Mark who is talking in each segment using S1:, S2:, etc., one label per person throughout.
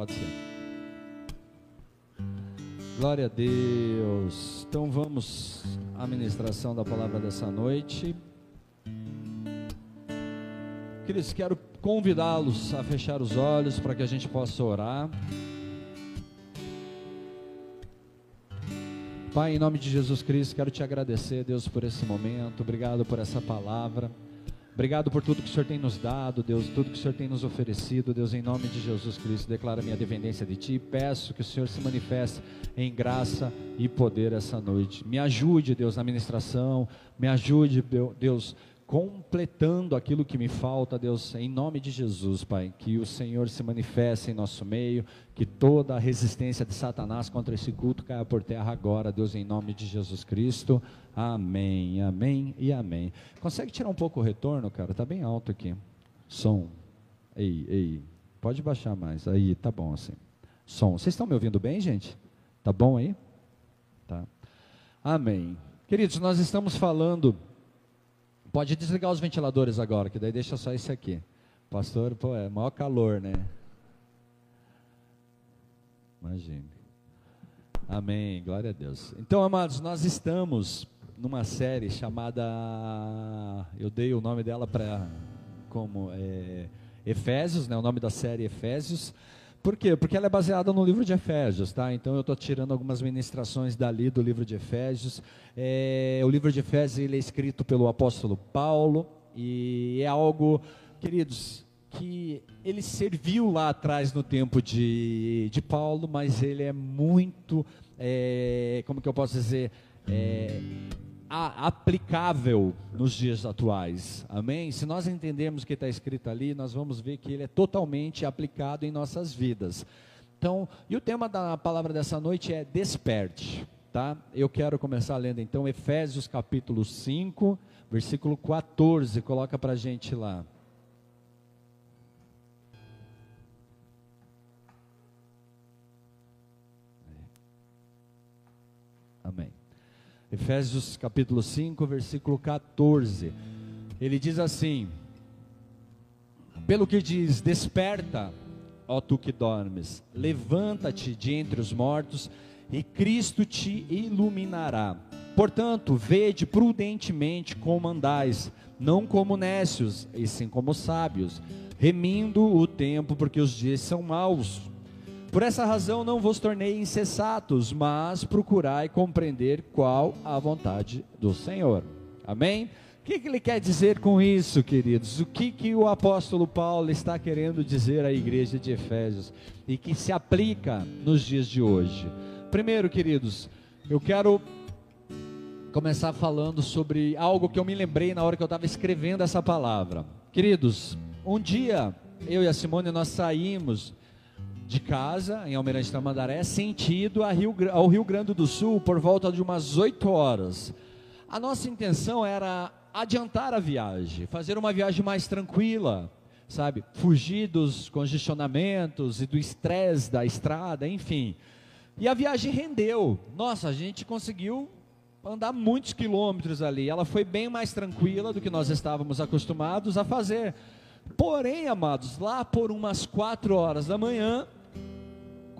S1: Pode ser. Glória a Deus. Então vamos à ministração da palavra dessa noite. Queridos, quero convidá-los a fechar os olhos para que a gente possa orar. Pai, em nome de Jesus Cristo, quero te agradecer, Deus, por esse momento. Obrigado por essa palavra. Obrigado por tudo que o Senhor tem nos dado, Deus, tudo que o Senhor tem nos oferecido, Deus, em nome de Jesus Cristo, declaro minha dependência de Ti. Peço que o Senhor se manifeste em graça e poder essa noite. Me ajude, Deus, na ministração. Me ajude, Deus, completando aquilo que me falta, Deus, em nome de Jesus, Pai, que o Senhor se manifeste em nosso meio, que toda a resistência de Satanás contra esse culto caia por terra agora, Deus, em nome de Jesus Cristo. Amém, amém e amém. Consegue tirar um pouco o retorno, cara? Tá bem alto aqui. Som. Ei, ei. Pode baixar mais. Aí, tá bom assim. Som. Vocês estão me ouvindo bem, gente? Tá bom aí? Tá. Amém. Queridos, nós estamos falando Pode desligar os ventiladores agora, que daí deixa só esse aqui. Pastor, pô, é maior calor, né? Imagine. Amém, glória a Deus. Então, amados, nós estamos numa série chamada, eu dei o nome dela para como é, Efésios, né? O nome da série Efésios. Por quê? Porque ela é baseada no livro de Efésios, tá? Então eu estou tirando algumas ministrações dali do livro de Efésios. É, o livro de Efésios ele é escrito pelo apóstolo Paulo e é algo, queridos, que ele serviu lá atrás no tempo de, de Paulo, mas ele é muito, é, como que eu posso dizer, é, aplicável nos dias atuais. Amém? Se nós entendermos o que está escrito ali, nós vamos ver que ele é totalmente aplicado em nossas vidas. Então, e o tema da palavra dessa noite é desperte, tá? Eu quero começar lendo então Efésios capítulo 5, versículo 14, coloca para gente lá. Amém. Efésios capítulo 5, versículo 14. Ele diz assim: Pelo que diz: Desperta, ó tu que dormes, levanta-te de entre os mortos, e Cristo te iluminará. Portanto, vede prudentemente como andais, não como nécios, e sim como sábios, remindo o tempo, porque os dias são maus. Por essa razão não vos tornei insensatos, mas procurai compreender qual a vontade do Senhor. Amém? O que, que, ele quer dizer com isso, queridos? O que, que o apóstolo Paulo está querendo dizer à igreja de Efésios e que se aplica nos dias de hoje? Primeiro, queridos, eu quero começar falando sobre algo que eu me lembrei na hora que eu estava escrevendo essa palavra. Queridos, um dia eu e a Simone nós saímos de casa, em Almirante Tamandaré, sentido Rio, ao Rio Grande do Sul por volta de umas 8 horas. A nossa intenção era adiantar a viagem, fazer uma viagem mais tranquila, sabe? Fugir dos congestionamentos e do estresse da estrada, enfim. E a viagem rendeu. Nossa, a gente conseguiu andar muitos quilômetros ali. Ela foi bem mais tranquila do que nós estávamos acostumados a fazer. Porém, amados, lá por umas quatro horas da manhã,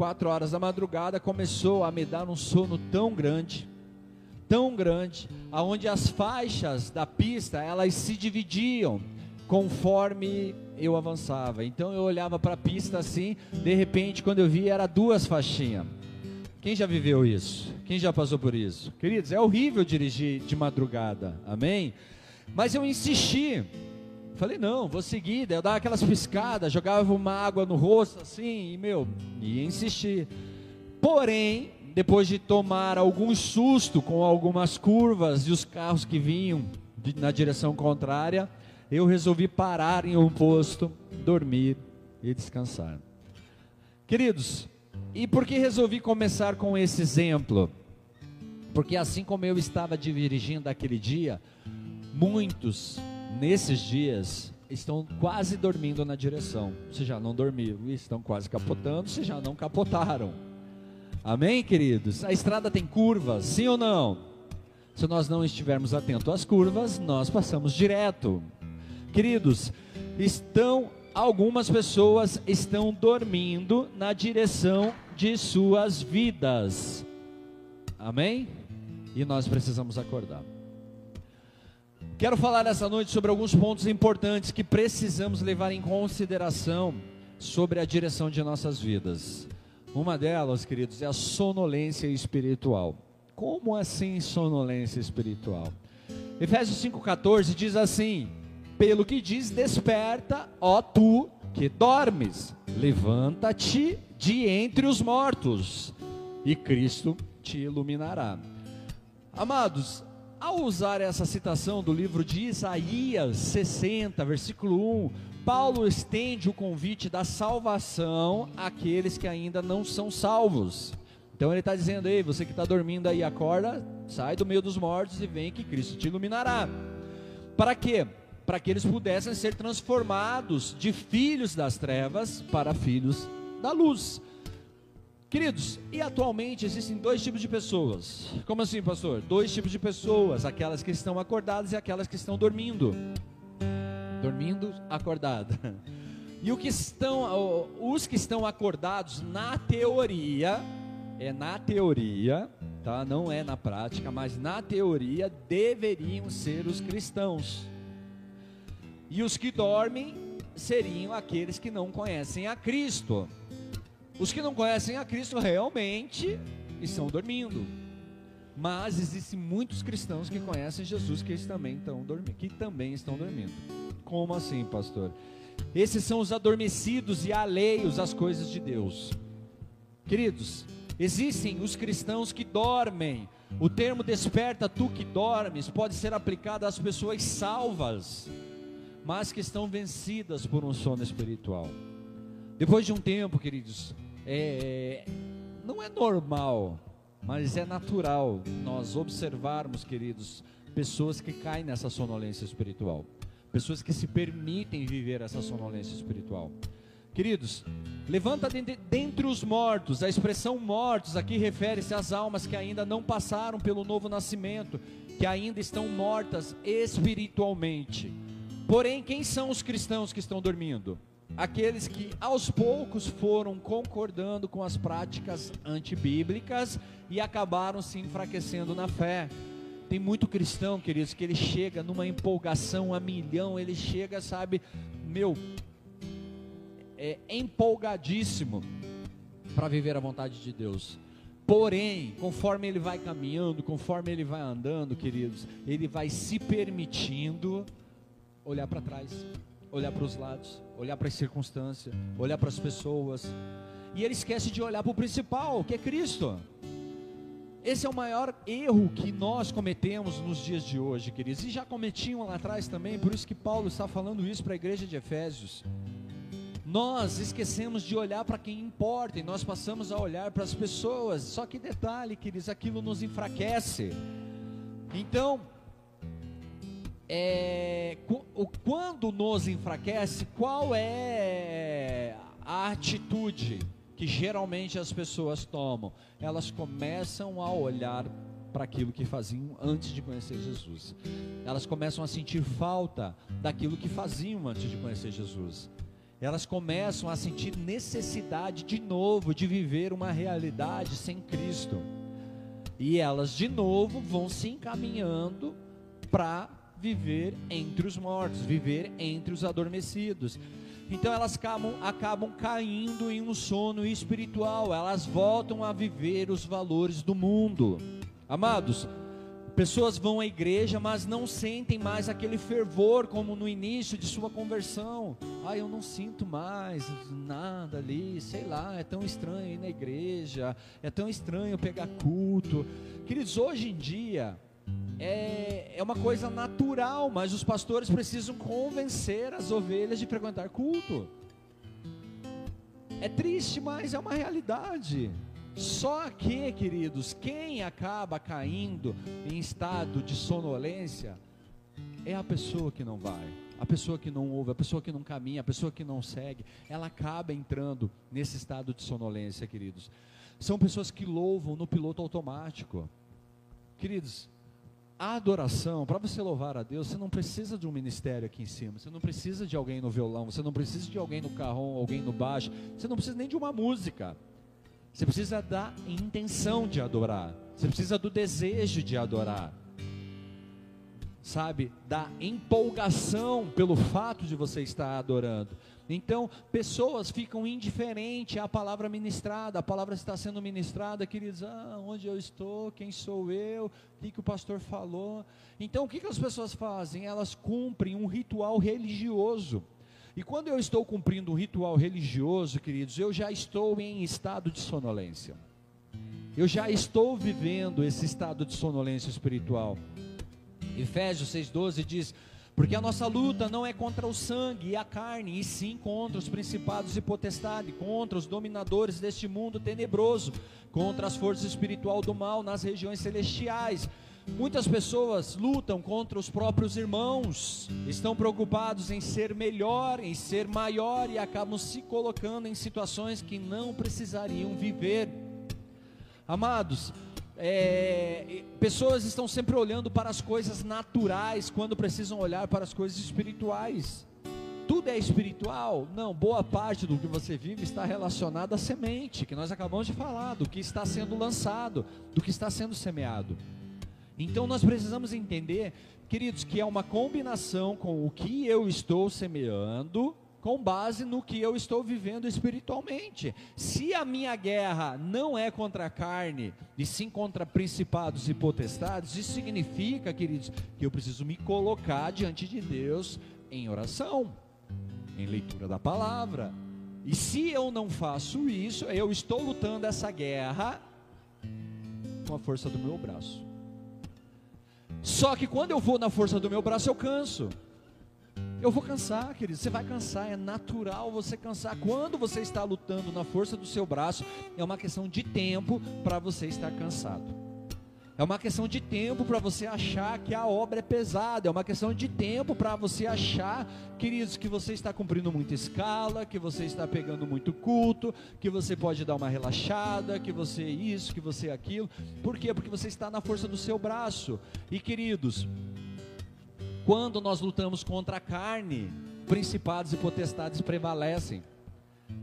S1: quatro horas da madrugada, começou a me dar um sono tão grande, tão grande, aonde as faixas da pista elas se dividiam conforme eu avançava. Então eu olhava para a pista assim, de repente quando eu vi era duas faixinhas. Quem já viveu isso? Quem já passou por isso? Queridos, é horrível dirigir de madrugada. Amém? Mas eu insisti Falei, não, vou seguir. Daí eu dava aquelas piscadas, jogava uma água no rosto assim, e meu, ia insistir. Porém, depois de tomar algum susto com algumas curvas e os carros que vinham de, na direção contrária, eu resolvi parar em um posto, dormir e descansar. Queridos, e por que resolvi começar com esse exemplo? Porque assim como eu estava dirigindo aquele dia, muitos nesses dias estão quase dormindo na direção. Se já não dormiram e estão quase capotando, se já não capotaram. Amém, queridos? A estrada tem curvas, sim ou não? Se nós não estivermos atentos às curvas, nós passamos direto. Queridos, estão algumas pessoas estão dormindo na direção de suas vidas. Amém? E nós precisamos acordar. Quero falar essa noite sobre alguns pontos importantes que precisamos levar em consideração sobre a direção de nossas vidas. Uma delas, queridos, é a sonolência espiritual. Como assim sonolência espiritual? Efésios 5,14 diz assim: Pelo que diz, desperta, ó tu que dormes, levanta-te de entre os mortos, e Cristo te iluminará. Amados, ao usar essa citação do livro de Isaías 60, versículo 1, Paulo estende o convite da salvação àqueles que ainda não são salvos. Então ele está dizendo: Ei, você que está dormindo aí, acorda, sai do meio dos mortos e vem que Cristo te iluminará. Para quê? Para que eles pudessem ser transformados de filhos das trevas para filhos da luz. Queridos, e atualmente existem dois tipos de pessoas. Como assim, pastor? Dois tipos de pessoas: aquelas que estão acordadas e aquelas que estão dormindo. Dormindo, acordada. E que estão, os que estão acordados, na teoria, é na teoria, tá? Não é na prática, mas na teoria deveriam ser os cristãos. E os que dormem seriam aqueles que não conhecem a Cristo. Os que não conhecem a Cristo realmente estão dormindo. Mas existem muitos cristãos que conhecem Jesus que também estão dormindo, que também estão dormindo. Como assim, pastor? Esses são os adormecidos e alheios às coisas de Deus. Queridos, existem os cristãos que dormem. O termo desperta tu que dormes pode ser aplicado às pessoas salvas, mas que estão vencidas por um sono espiritual. Depois de um tempo, queridos, é, não é normal, mas é natural nós observarmos, queridos, pessoas que caem nessa sonolência espiritual, pessoas que se permitem viver essa sonolência espiritual. Queridos, levanta dentre os mortos, a expressão mortos aqui refere-se às almas que ainda não passaram pelo novo nascimento, que ainda estão mortas espiritualmente. Porém, quem são os cristãos que estão dormindo? Aqueles que aos poucos foram concordando com as práticas antibíblicas e acabaram se enfraquecendo na fé. Tem muito cristão, queridos, que ele chega numa empolgação a milhão, ele chega, sabe, meu, é empolgadíssimo para viver a vontade de Deus. Porém, conforme ele vai caminhando, conforme ele vai andando, queridos, ele vai se permitindo olhar para trás olhar para os lados, olhar para as circunstâncias, olhar para as pessoas. E ele esquece de olhar para o principal, que é Cristo. Esse é o maior erro que nós cometemos nos dias de hoje, queridos. E já cometiam lá atrás também, por isso que Paulo está falando isso para a igreja de Efésios. Nós esquecemos de olhar para quem importa e nós passamos a olhar para as pessoas. Só que detalhe, queridos, aquilo nos enfraquece. Então, é, quando nos enfraquece, qual é a atitude que geralmente as pessoas tomam? Elas começam a olhar para aquilo que faziam antes de conhecer Jesus. Elas começam a sentir falta daquilo que faziam antes de conhecer Jesus. Elas começam a sentir necessidade de novo de viver uma realidade sem Cristo. E elas de novo vão se encaminhando para viver entre os mortos, viver entre os adormecidos. Então elas acabam, acabam caindo em um sono espiritual, elas voltam a viver os valores do mundo. Amados, pessoas vão à igreja, mas não sentem mais aquele fervor como no início de sua conversão. Ah, eu não sinto mais nada ali, sei lá, é tão estranho ir na igreja, é tão estranho pegar culto. Queridos, hoje em dia, é, é uma coisa natural, mas os pastores precisam convencer as ovelhas de frequentar culto. É triste, mas é uma realidade. Só que, queridos, quem acaba caindo em estado de sonolência é a pessoa que não vai, a pessoa que não ouve, a pessoa que não caminha, a pessoa que não segue. Ela acaba entrando nesse estado de sonolência, queridos. São pessoas que louvam no piloto automático. Queridos, a adoração, para você louvar a Deus, você não precisa de um ministério aqui em cima, você não precisa de alguém no violão, você não precisa de alguém no carrom, alguém no baixo, você não precisa nem de uma música. Você precisa da intenção de adorar, você precisa do desejo de adorar sabe, da empolgação pelo fato de você estar adorando. Então, pessoas ficam indiferentes à palavra ministrada, a palavra está sendo ministrada, queridos, ah, onde eu estou, quem sou eu, o que, que o pastor falou. Então, o que, que as pessoas fazem? Elas cumprem um ritual religioso. E quando eu estou cumprindo um ritual religioso, queridos, eu já estou em estado de sonolência. Eu já estou vivendo esse estado de sonolência espiritual. Efésios 6,12 diz: Porque a nossa luta não é contra o sangue e a carne, e sim contra os principados e potestades, contra os dominadores deste mundo tenebroso, contra as forças espiritual do mal nas regiões celestiais. Muitas pessoas lutam contra os próprios irmãos, estão preocupados em ser melhor, em ser maior e acabam se colocando em situações que não precisariam viver. Amados, é, pessoas estão sempre olhando para as coisas naturais quando precisam olhar para as coisas espirituais. Tudo é espiritual? Não, boa parte do que você vive está relacionado à semente, que nós acabamos de falar, do que está sendo lançado, do que está sendo semeado. Então nós precisamos entender, queridos, que é uma combinação com o que eu estou semeando com base no que eu estou vivendo espiritualmente. Se a minha guerra não é contra a carne, e sim contra principados e potestades, isso significa, queridos, que eu preciso me colocar diante de Deus em oração, em leitura da palavra. E se eu não faço isso, eu estou lutando essa guerra com a força do meu braço. Só que quando eu vou na força do meu braço, eu canso. Eu vou cansar, querido. Você vai cansar, é natural você cansar. Quando você está lutando na força do seu braço, é uma questão de tempo para você estar cansado. É uma questão de tempo para você achar que a obra é pesada. É uma questão de tempo para você achar, queridos, que você está cumprindo muita escala, que você está pegando muito culto, que você pode dar uma relaxada, que você isso, que você aquilo. Por quê? Porque você está na força do seu braço. E queridos, quando nós lutamos contra a carne, principados e potestades prevalecem.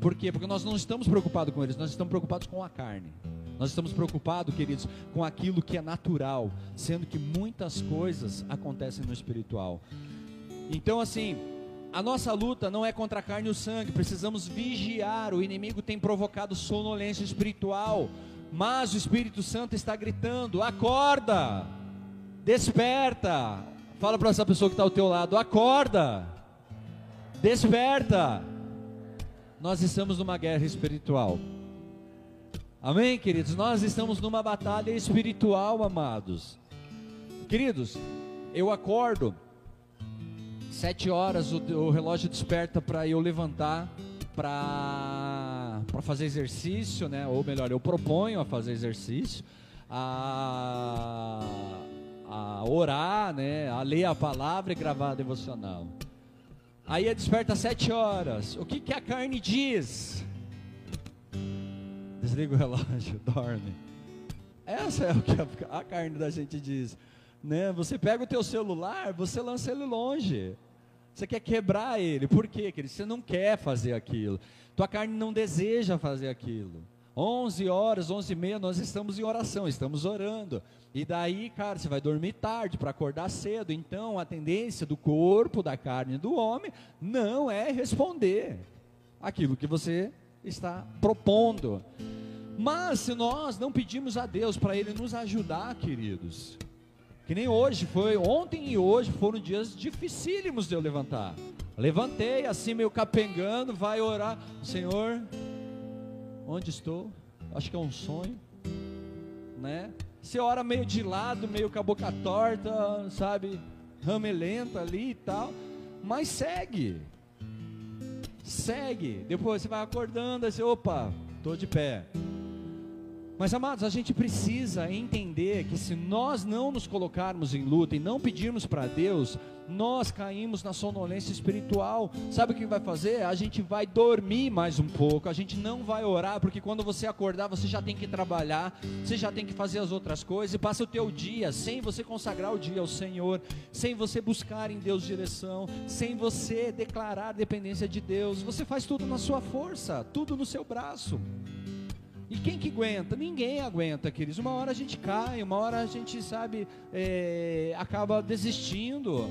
S1: Por quê? Porque nós não estamos preocupados com eles, nós estamos preocupados com a carne. Nós estamos preocupados, queridos, com aquilo que é natural, sendo que muitas coisas acontecem no espiritual. Então, assim, a nossa luta não é contra a carne e o sangue, precisamos vigiar. O inimigo tem provocado sonolência espiritual, mas o Espírito Santo está gritando: acorda, desperta, Fala para essa pessoa que está ao teu lado: acorda, desperta. Nós estamos numa guerra espiritual. Amém, queridos? Nós estamos numa batalha espiritual, amados. Queridos, eu acordo, sete horas o, o relógio desperta para eu levantar para fazer exercício, né? Ou melhor, eu proponho a fazer exercício. A a orar, né, a ler a palavra e gravar a devocional. Aí é desperta às sete horas. O que, que a carne diz? Desliga o relógio, dorme. Essa é o que a, carne da gente diz. Né? Você pega o teu celular, você lança ele longe. Você quer quebrar ele. Por quê, querido? Você não quer fazer aquilo. Tua carne não deseja fazer aquilo. 11 horas, 11 e meia, nós estamos em oração, estamos orando. E daí, cara, você vai dormir tarde para acordar cedo. Então, a tendência do corpo, da carne do homem, não é responder aquilo que você está propondo. Mas se nós não pedimos a Deus para Ele nos ajudar, queridos, que nem hoje foi, ontem e hoje foram dias dificílimos de eu levantar. Levantei assim meio capengando, vai orar, Senhor, Onde estou? Acho que é um sonho, né? Você ora meio de lado, meio com a boca torta, sabe? Ramelenta ali e tal, mas segue. Segue. Depois você vai acordando, assim, opa, tô de pé. Mas amados, a gente precisa entender que se nós não nos colocarmos em luta e não pedirmos para Deus, nós caímos na sonolência espiritual. Sabe o que vai fazer? A gente vai dormir mais um pouco, a gente não vai orar, porque quando você acordar, você já tem que trabalhar, você já tem que fazer as outras coisas, e passa o teu dia sem você consagrar o dia ao Senhor, sem você buscar em Deus direção, sem você declarar dependência de Deus. Você faz tudo na sua força, tudo no seu braço. E quem que aguenta? Ninguém aguenta, queridos. Uma hora a gente cai, uma hora a gente, sabe, é, acaba desistindo.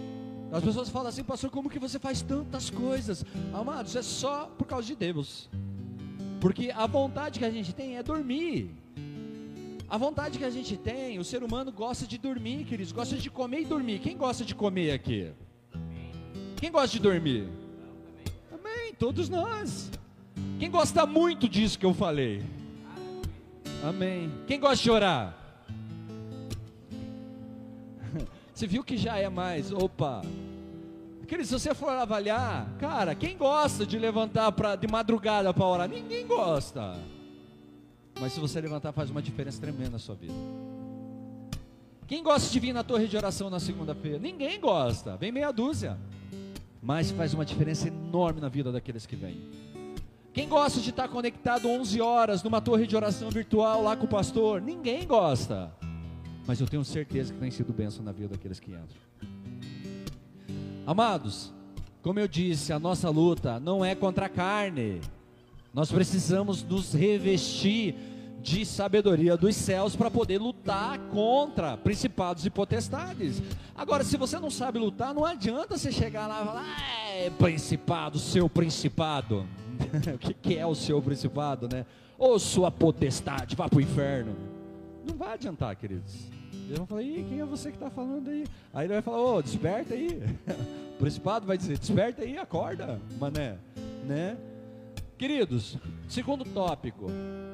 S1: As pessoas falam assim, pastor, como que você faz tantas coisas? Amados, é só por causa de Deus. Porque a vontade que a gente tem é dormir. A vontade que a gente tem, o ser humano gosta de dormir, queridos, gosta de comer e dormir. Quem gosta de comer aqui? Quem gosta de dormir? Amém, todos nós. Quem gosta muito disso que eu falei? Amém. Quem gosta de orar? Você viu que já é mais, opa. Querido, se você for avaliar, cara, quem gosta de levantar pra, de madrugada para orar? Ninguém gosta. Mas se você levantar, faz uma diferença tremenda na sua vida. Quem gosta de vir na torre de oração na segunda-feira? Ninguém gosta, vem meia dúzia. Mas faz uma diferença enorme na vida daqueles que vêm. Quem gosta de estar conectado 11 horas numa torre de oração virtual lá com o pastor? Ninguém gosta. Mas eu tenho certeza que tem sido bênção na vida daqueles que entram. Amados, como eu disse, a nossa luta não é contra a carne. Nós precisamos nos revestir de sabedoria dos céus para poder lutar contra principados e potestades. Agora, se você não sabe lutar, não adianta você chegar lá e falar, é, principado, seu principado. o que, que, é o seu principado, né? Ou sua potestade, vá para o inferno. Não vai adiantar, queridos. Eles vão falar, Ih, quem é você que está falando aí? Aí ele vai falar, ô, desperta aí. o principado vai dizer, desperta aí, acorda, mané, né? Queridos, segundo tópico,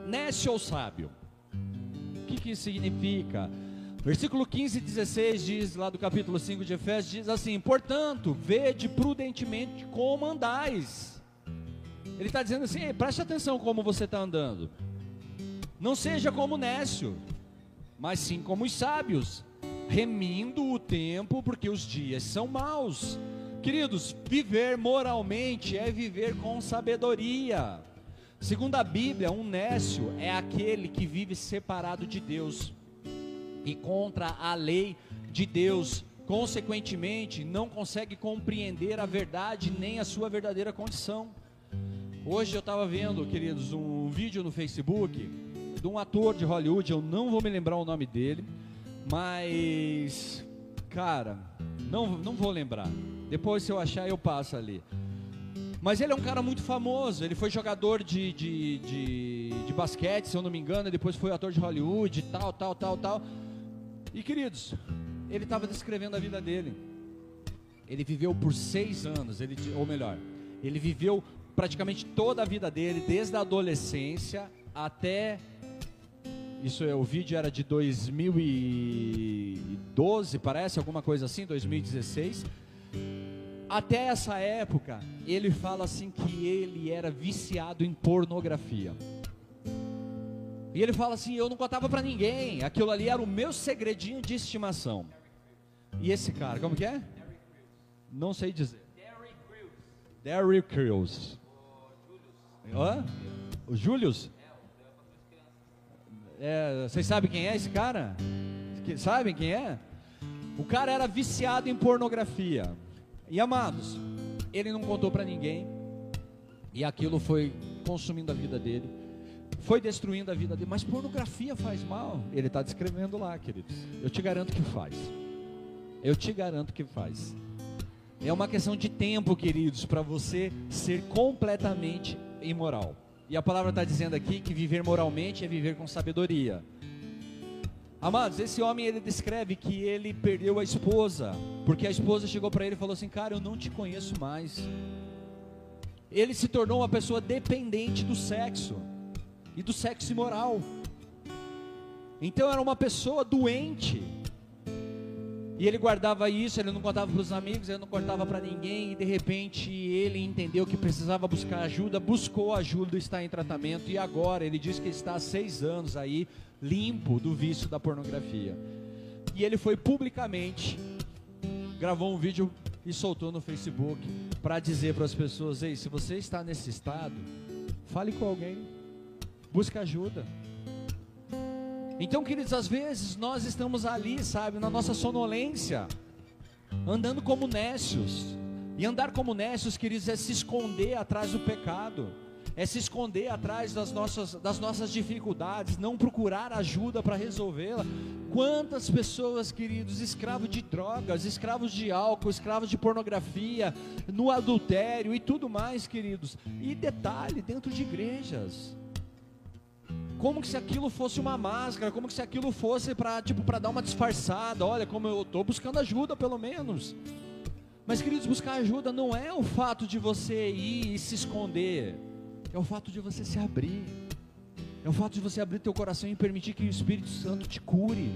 S1: nécio ou sábio? O que, que isso significa? Versículo 15 e 16 diz, lá do capítulo 5 de Efésios, diz assim: Portanto, vede prudentemente como andais ele está dizendo assim: preste atenção como você está andando. Não seja como nécio, mas sim como os sábios, remindo o tempo, porque os dias são maus. Queridos, viver moralmente é viver com sabedoria. Segundo a Bíblia, um nécio é aquele que vive separado de Deus e contra a lei de Deus. Consequentemente, não consegue compreender a verdade nem a sua verdadeira condição. Hoje eu estava vendo, queridos, um vídeo no Facebook de um ator de Hollywood, eu não vou me lembrar o nome dele, mas, cara, não, não vou lembrar. Depois, se eu achar, eu passo ali. Mas ele é um cara muito famoso, ele foi jogador de, de, de, de basquete, se eu não me engano, depois foi ator de Hollywood, tal, tal, tal, tal. E queridos, ele estava descrevendo a vida dele. Ele viveu por seis anos, ele, ou melhor, ele viveu praticamente toda a vida dele, desde a adolescência até isso é o vídeo era de 2012, parece alguma coisa assim, 2016. Até essa época, ele fala assim que ele era viciado em pornografia. E ele fala assim: "Eu não contava para ninguém, aquilo ali era o meu segredinho de estimação". E esse cara, como que é? Não sei dizer. Derry Crews. Hã? O Július? É, vocês sabem quem é esse cara? Sabem quem é? O cara era viciado em pornografia. E amados, ele não contou para ninguém. E aquilo foi consumindo a vida dele. Foi destruindo a vida dele. Mas pornografia faz mal. Ele está descrevendo lá, queridos. Eu te garanto que faz. Eu te garanto que faz. É uma questão de tempo, queridos, para você ser completamente imoral. E a palavra está dizendo aqui que viver moralmente é viver com sabedoria. Amados, esse homem ele descreve que ele perdeu a esposa, porque a esposa chegou para ele e falou assim: Cara, eu não te conheço mais. Ele se tornou uma pessoa dependente do sexo e do sexo imoral. Então era uma pessoa doente. E ele guardava isso, ele não contava para os amigos, ele não contava para ninguém, e de repente ele entendeu que precisava buscar ajuda, buscou ajuda, está em tratamento, e agora ele diz que está há seis anos aí, limpo do vício da pornografia. E ele foi publicamente, gravou um vídeo e soltou no Facebook para dizer para as pessoas: ei, se você está nesse estado, fale com alguém, busque ajuda. Então, queridos, às vezes nós estamos ali, sabe, na nossa sonolência, andando como nécios. E andar como nécios, queridos, é se esconder atrás do pecado, é se esconder atrás das nossas, das nossas dificuldades, não procurar ajuda para resolvê-la. Quantas pessoas, queridos, escravos de drogas, escravos de álcool, escravos de pornografia, no adultério e tudo mais, queridos. E detalhe, dentro de igrejas como se aquilo fosse uma máscara, como se aquilo fosse para tipo para dar uma disfarçada. Olha, como eu estou buscando ajuda, pelo menos. Mas queridos, buscar ajuda não é o fato de você ir e se esconder, é o fato de você se abrir. É o fato de você abrir teu coração e permitir que o Espírito Santo te cure.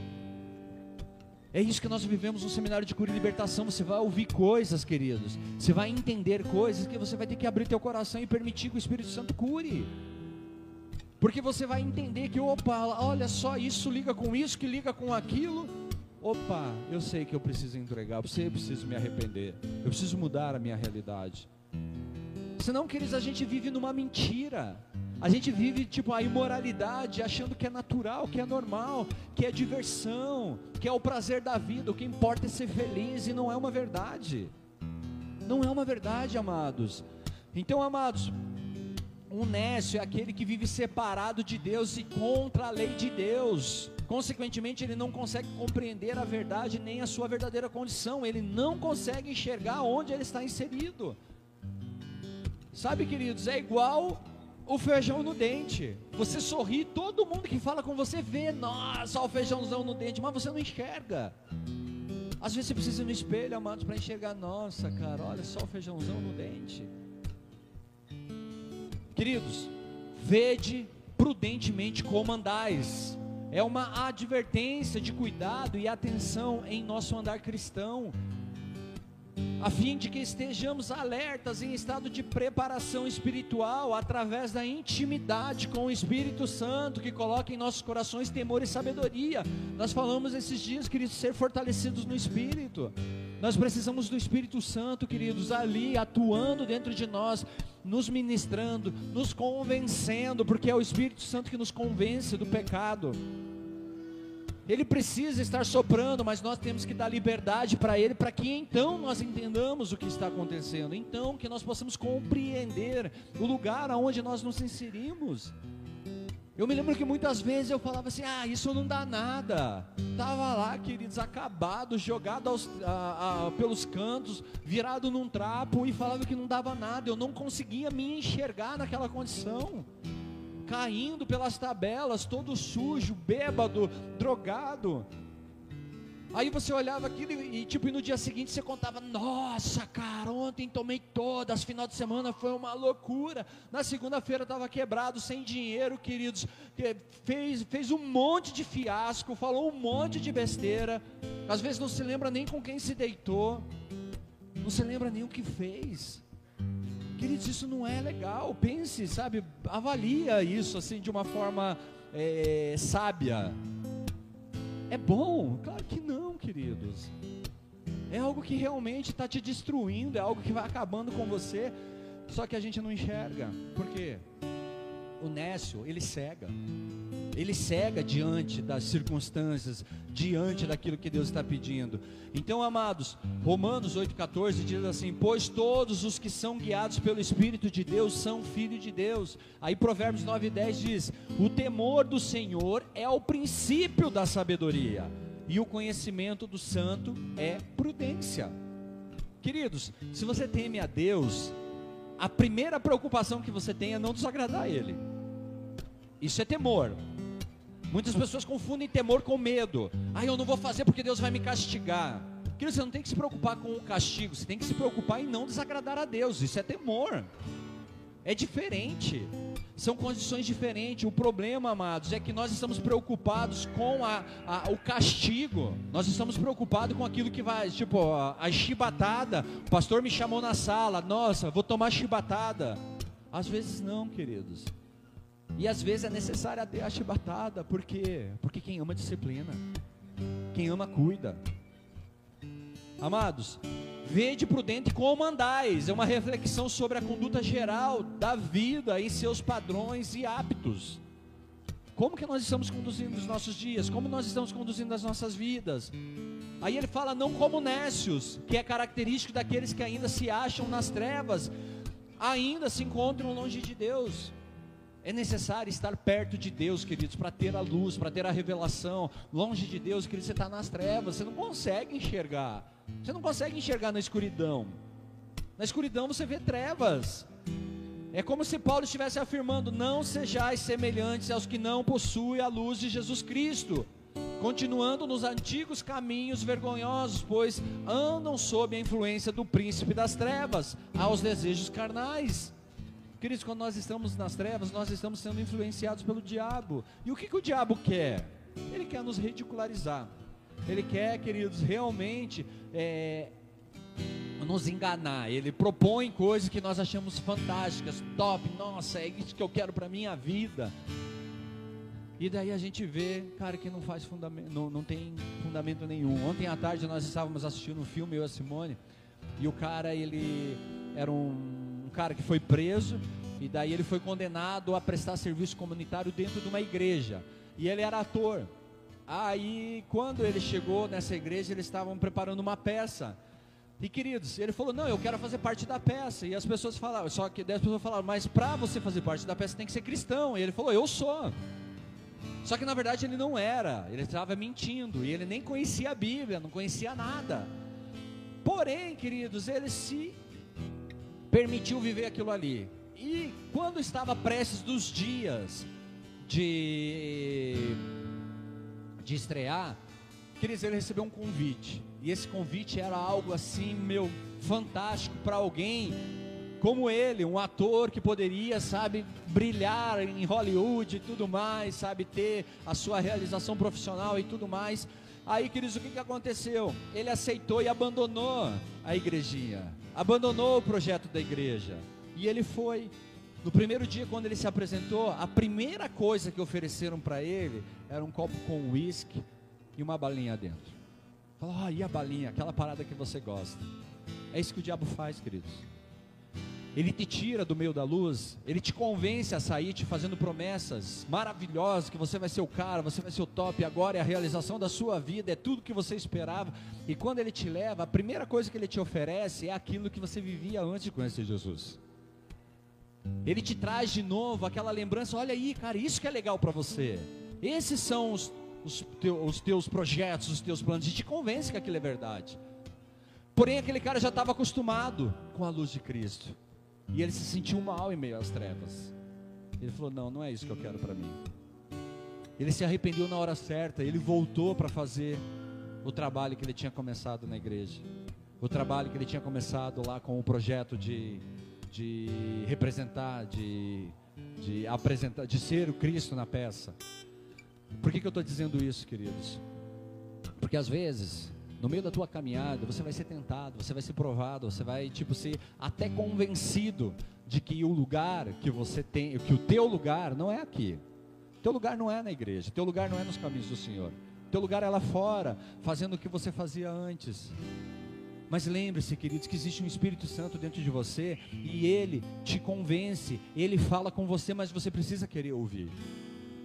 S1: É isso que nós vivemos no seminário de cura e libertação. Você vai ouvir coisas, queridos. Você vai entender coisas que você vai ter que abrir teu coração e permitir que o Espírito Santo cure. Porque você vai entender que, opa, olha só, isso liga com isso, que liga com aquilo. Opa, eu sei que eu preciso entregar, eu sei, eu preciso me arrepender, eu preciso mudar a minha realidade. Senão, queridos, a gente vive numa mentira. A gente vive tipo a imoralidade, achando que é natural, que é normal, que é diversão, que é o prazer da vida. O que importa é ser feliz e não é uma verdade. Não é uma verdade, amados. Então, amados, um nécio é aquele que vive separado de Deus e contra a lei de Deus. Consequentemente, ele não consegue compreender a verdade nem a sua verdadeira condição. Ele não consegue enxergar onde ele está inserido. Sabe, queridos, é igual o feijão no dente. Você sorri, todo mundo que fala com você vê, nossa, o feijãozão no dente, mas você não enxerga. Às vezes você precisa ir no espelho, amados, para enxergar, nossa, cara, olha só o feijãozão no dente. Queridos, vede prudentemente como andais. É uma advertência de cuidado e atenção em nosso andar cristão, a fim de que estejamos alertas em estado de preparação espiritual através da intimidade com o Espírito Santo que coloca em nossos corações temor e sabedoria. Nós falamos esses dias, queridos, ser fortalecidos no Espírito. Nós precisamos do Espírito Santo, queridos, ali atuando dentro de nós, nos ministrando, nos convencendo, porque é o Espírito Santo que nos convence do pecado. Ele precisa estar soprando, mas nós temos que dar liberdade para Ele, para que então nós entendamos o que está acontecendo, então que nós possamos compreender o lugar aonde nós nos inserimos. Eu me lembro que muitas vezes eu falava assim: ah, isso não dá nada. Estava lá, queridos, acabado, jogado aos, a, a, pelos cantos, virado num trapo e falava que não dava nada. Eu não conseguia me enxergar naquela condição, caindo pelas tabelas, todo sujo, bêbado, drogado. Aí você olhava aquilo e, e, tipo, e no dia seguinte você contava: Nossa, cara, ontem tomei todas, final de semana foi uma loucura. Na segunda-feira estava quebrado, sem dinheiro, queridos. Fez, fez um monte de fiasco, falou um monte de besteira. Às vezes não se lembra nem com quem se deitou, não se lembra nem o que fez. Queridos, isso não é legal. Pense, sabe, avalia isso assim de uma forma é, sábia. É bom? Claro que não, queridos. É algo que realmente está te destruindo, é algo que vai acabando com você, só que a gente não enxerga. Por quê? O nécio, ele cega ele cega diante das circunstâncias, diante daquilo que Deus está pedindo. Então, amados, Romanos 8,14 diz assim: Pois todos os que são guiados pelo Espírito de Deus são filhos de Deus. Aí Provérbios 9,10 diz: O temor do Senhor é o princípio da sabedoria, e o conhecimento do santo é prudência. Queridos, se você teme a Deus, a primeira preocupação que você tem é não desagradar a Ele. Isso é temor. Muitas pessoas confundem temor com medo. Ah, eu não vou fazer porque Deus vai me castigar. Querido, você não tem que se preocupar com o castigo, você tem que se preocupar em não desagradar a Deus. Isso é temor. É diferente. São condições diferentes. O problema, amados, é que nós estamos preocupados com a, a, o castigo. Nós estamos preocupados com aquilo que vai, tipo, a, a chibatada. O pastor me chamou na sala. Nossa, vou tomar chibatada. Às vezes não, queridos. E às vezes é necessário até a chibatada. Por quê? Porque quem ama disciplina. Quem ama cuida. Amados, Vede prudente como andais, é uma reflexão sobre a conduta geral da vida em seus padrões e hábitos. Como que nós estamos conduzindo os nossos dias? Como nós estamos conduzindo as nossas vidas? Aí ele fala não como nécios, que é característico daqueles que ainda se acham nas trevas, ainda se encontram longe de Deus. É necessário estar perto de Deus, queridos, para ter a luz, para ter a revelação. Longe de Deus, queridos, você está nas trevas, você não consegue enxergar. Você não consegue enxergar na escuridão. Na escuridão você vê trevas. É como se Paulo estivesse afirmando: Não sejais semelhantes aos que não possuem a luz de Jesus Cristo, continuando nos antigos caminhos vergonhosos, pois andam sob a influência do príncipe das trevas, aos desejos carnais. Queridos, quando nós estamos nas trevas, nós estamos sendo influenciados pelo diabo. E o que, que o diabo quer? Ele quer nos ridicularizar. Ele quer, queridos, realmente é, nos enganar. Ele propõe coisas que nós achamos fantásticas, top, nossa, é isso que eu quero para minha vida. E daí a gente vê, cara, que não faz fundamento, não, não tem fundamento nenhum. Ontem à tarde nós estávamos assistindo um filme, eu e a Simone, e o cara, ele era um, cara que foi preso, e daí ele foi condenado a prestar serviço comunitário dentro de uma igreja. E ele era ator. Aí, quando ele chegou nessa igreja, eles estavam preparando uma peça. E queridos, ele falou: Não, eu quero fazer parte da peça. E as pessoas falaram, só que 10 pessoas falaram, mas para você fazer parte da peça tem que ser cristão. E ele falou: Eu sou. Só que na verdade ele não era, ele estava mentindo. E ele nem conhecia a Bíblia, não conhecia nada. Porém, queridos, ele se permitiu viver aquilo ali. E quando estava prestes dos dias de de estrear, queridos, ele recebeu um convite. E esse convite era algo assim, meu, fantástico para alguém como ele, um ator que poderia, sabe, brilhar em Hollywood e tudo mais, sabe, ter a sua realização profissional e tudo mais. Aí, queridos, o que, que aconteceu? Ele aceitou e abandonou a igrejinha, abandonou o projeto da igreja. E ele foi. No primeiro dia, quando ele se apresentou, a primeira coisa que ofereceram para ele era um copo com uísque e uma balinha dentro. Falou, ah, e a balinha, aquela parada que você gosta. É isso que o diabo faz, queridos. Ele te tira do meio da luz, ele te convence a sair te fazendo promessas maravilhosas, que você vai ser o cara, você vai ser o top, agora é a realização da sua vida, é tudo que você esperava. E quando ele te leva, a primeira coisa que ele te oferece é aquilo que você vivia antes de conhecer Jesus. Ele te traz de novo aquela lembrança, olha aí, cara, isso que é legal para você. Esses são os, os, os teus projetos, os teus planos, e te convence que aquilo é verdade. Porém, aquele cara já estava acostumado com a luz de Cristo. E ele se sentiu mal em meio às trevas. Ele falou: Não, não é isso que eu quero para mim. Ele se arrependeu na hora certa. Ele voltou para fazer o trabalho que ele tinha começado na igreja. O trabalho que ele tinha começado lá com o projeto de de representar, de, de apresentar, de ser o Cristo na peça. Por que, que eu estou dizendo isso, queridos? Porque às vezes, no meio da tua caminhada, você vai ser tentado, você vai ser provado, você vai tipo ser até convencido de que o lugar que você tem, que o teu lugar não é aqui. Teu lugar não é na igreja, teu lugar não é nos caminhos do Senhor. Teu lugar é lá fora, fazendo o que você fazia antes. Mas lembre-se, queridos, que existe um Espírito Santo dentro de você e ele te convence, ele fala com você, mas você precisa querer ouvir.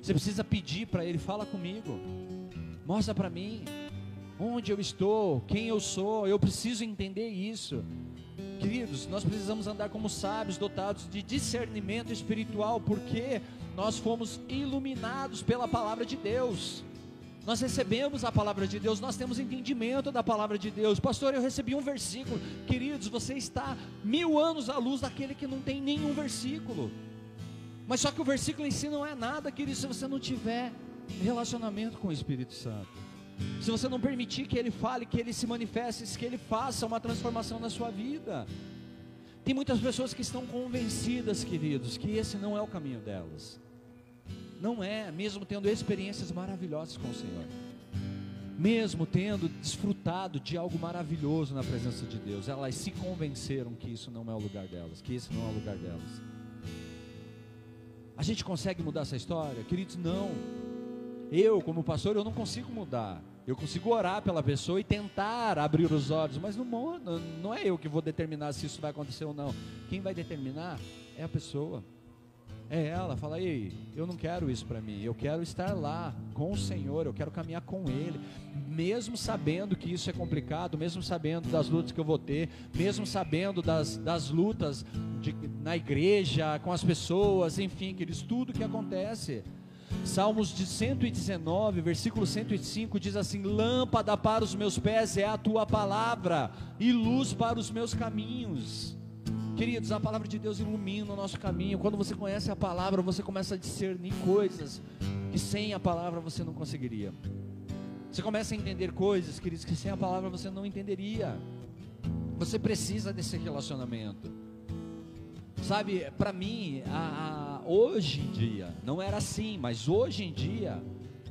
S1: Você precisa pedir para ele, fala comigo. Mostra para mim onde eu estou, quem eu sou. Eu preciso entender isso. Queridos, nós precisamos andar como sábios, dotados de discernimento espiritual, porque nós fomos iluminados pela palavra de Deus. Nós recebemos a palavra de Deus, nós temos entendimento da palavra de Deus. Pastor, eu recebi um versículo. Queridos, você está mil anos à luz daquele que não tem nenhum versículo. Mas só que o versículo em si não é nada, querido, se você não tiver relacionamento com o Espírito Santo. Se você não permitir que ele fale, que ele se manifeste, que ele faça uma transformação na sua vida. Tem muitas pessoas que estão convencidas, queridos, que esse não é o caminho delas. Não é, mesmo tendo experiências maravilhosas com o Senhor. Mesmo tendo desfrutado de algo maravilhoso na presença de Deus, elas se convenceram que isso não é o lugar delas, que esse não é o lugar delas. A gente consegue mudar essa história? Queridos, não. Eu, como pastor, eu não consigo mudar. Eu consigo orar pela pessoa e tentar abrir os olhos, mas não, não é eu que vou determinar se isso vai acontecer ou não. Quem vai determinar é a pessoa. É ela, fala, ei, eu não quero isso para mim, eu quero estar lá com o Senhor, eu quero caminhar com Ele, mesmo sabendo que isso é complicado, mesmo sabendo das lutas que eu vou ter, mesmo sabendo das, das lutas de, na igreja, com as pessoas, enfim, queridos, tudo que acontece. Salmos de 119, versículo 105 diz assim: Lâmpada para os meus pés é a tua palavra, e luz para os meus caminhos. Queridos, a palavra de Deus ilumina o nosso caminho. Quando você conhece a palavra, você começa a discernir coisas que sem a palavra você não conseguiria. Você começa a entender coisas, queridos, que sem a palavra você não entenderia. Você precisa desse relacionamento. Sabe, para mim, a, a, hoje em dia, não era assim, mas hoje em dia,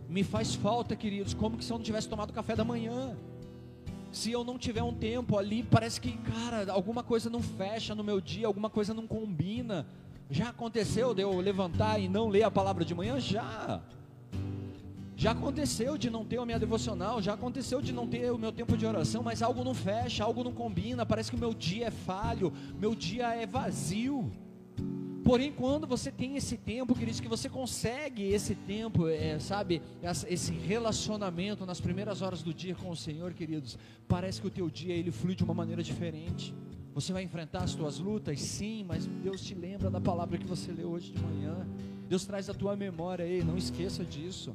S1: me faz falta, queridos, como que se eu não tivesse tomado café da manhã. Se eu não tiver um tempo ali, parece que, cara, alguma coisa não fecha no meu dia, alguma coisa não combina. Já aconteceu de eu levantar e não ler a palavra de manhã? Já. Já aconteceu de não ter a minha devocional, já aconteceu de não ter o meu tempo de oração, mas algo não fecha, algo não combina, parece que o meu dia é falho, meu dia é vazio. Porém, quando você tem esse tempo, queridos, que você consegue esse tempo, é, sabe, esse relacionamento nas primeiras horas do dia com o Senhor, queridos, parece que o teu dia ele flui de uma maneira diferente. Você vai enfrentar as tuas lutas, sim, mas Deus te lembra da palavra que você leu hoje de manhã. Deus traz a tua memória, ei, não esqueça disso.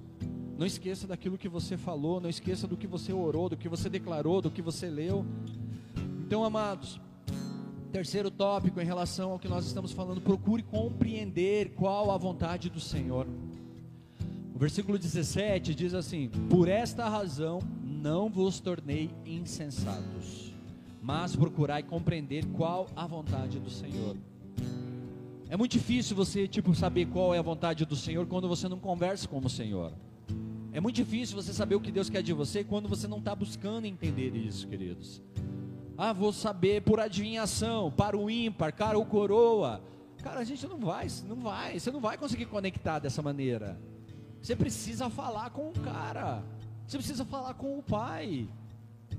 S1: Não esqueça daquilo que você falou, não esqueça do que você orou, do que você declarou, do que você leu. Então, amados, terceiro tópico em relação ao que nós estamos falando, procure compreender qual a vontade do Senhor. O versículo 17 diz assim: Por esta razão não vos tornei insensatos, mas procurai compreender qual a vontade do Senhor. É muito difícil você tipo saber qual é a vontade do Senhor quando você não conversa com o Senhor. É muito difícil você saber o que Deus quer de você quando você não está buscando entender isso, queridos. Ah, vou saber por adivinhação, para o ímpar, cara ou coroa. Cara, a gente não vai, não vai, você não vai conseguir conectar dessa maneira. Você precisa falar com o cara. Você precisa falar com o pai.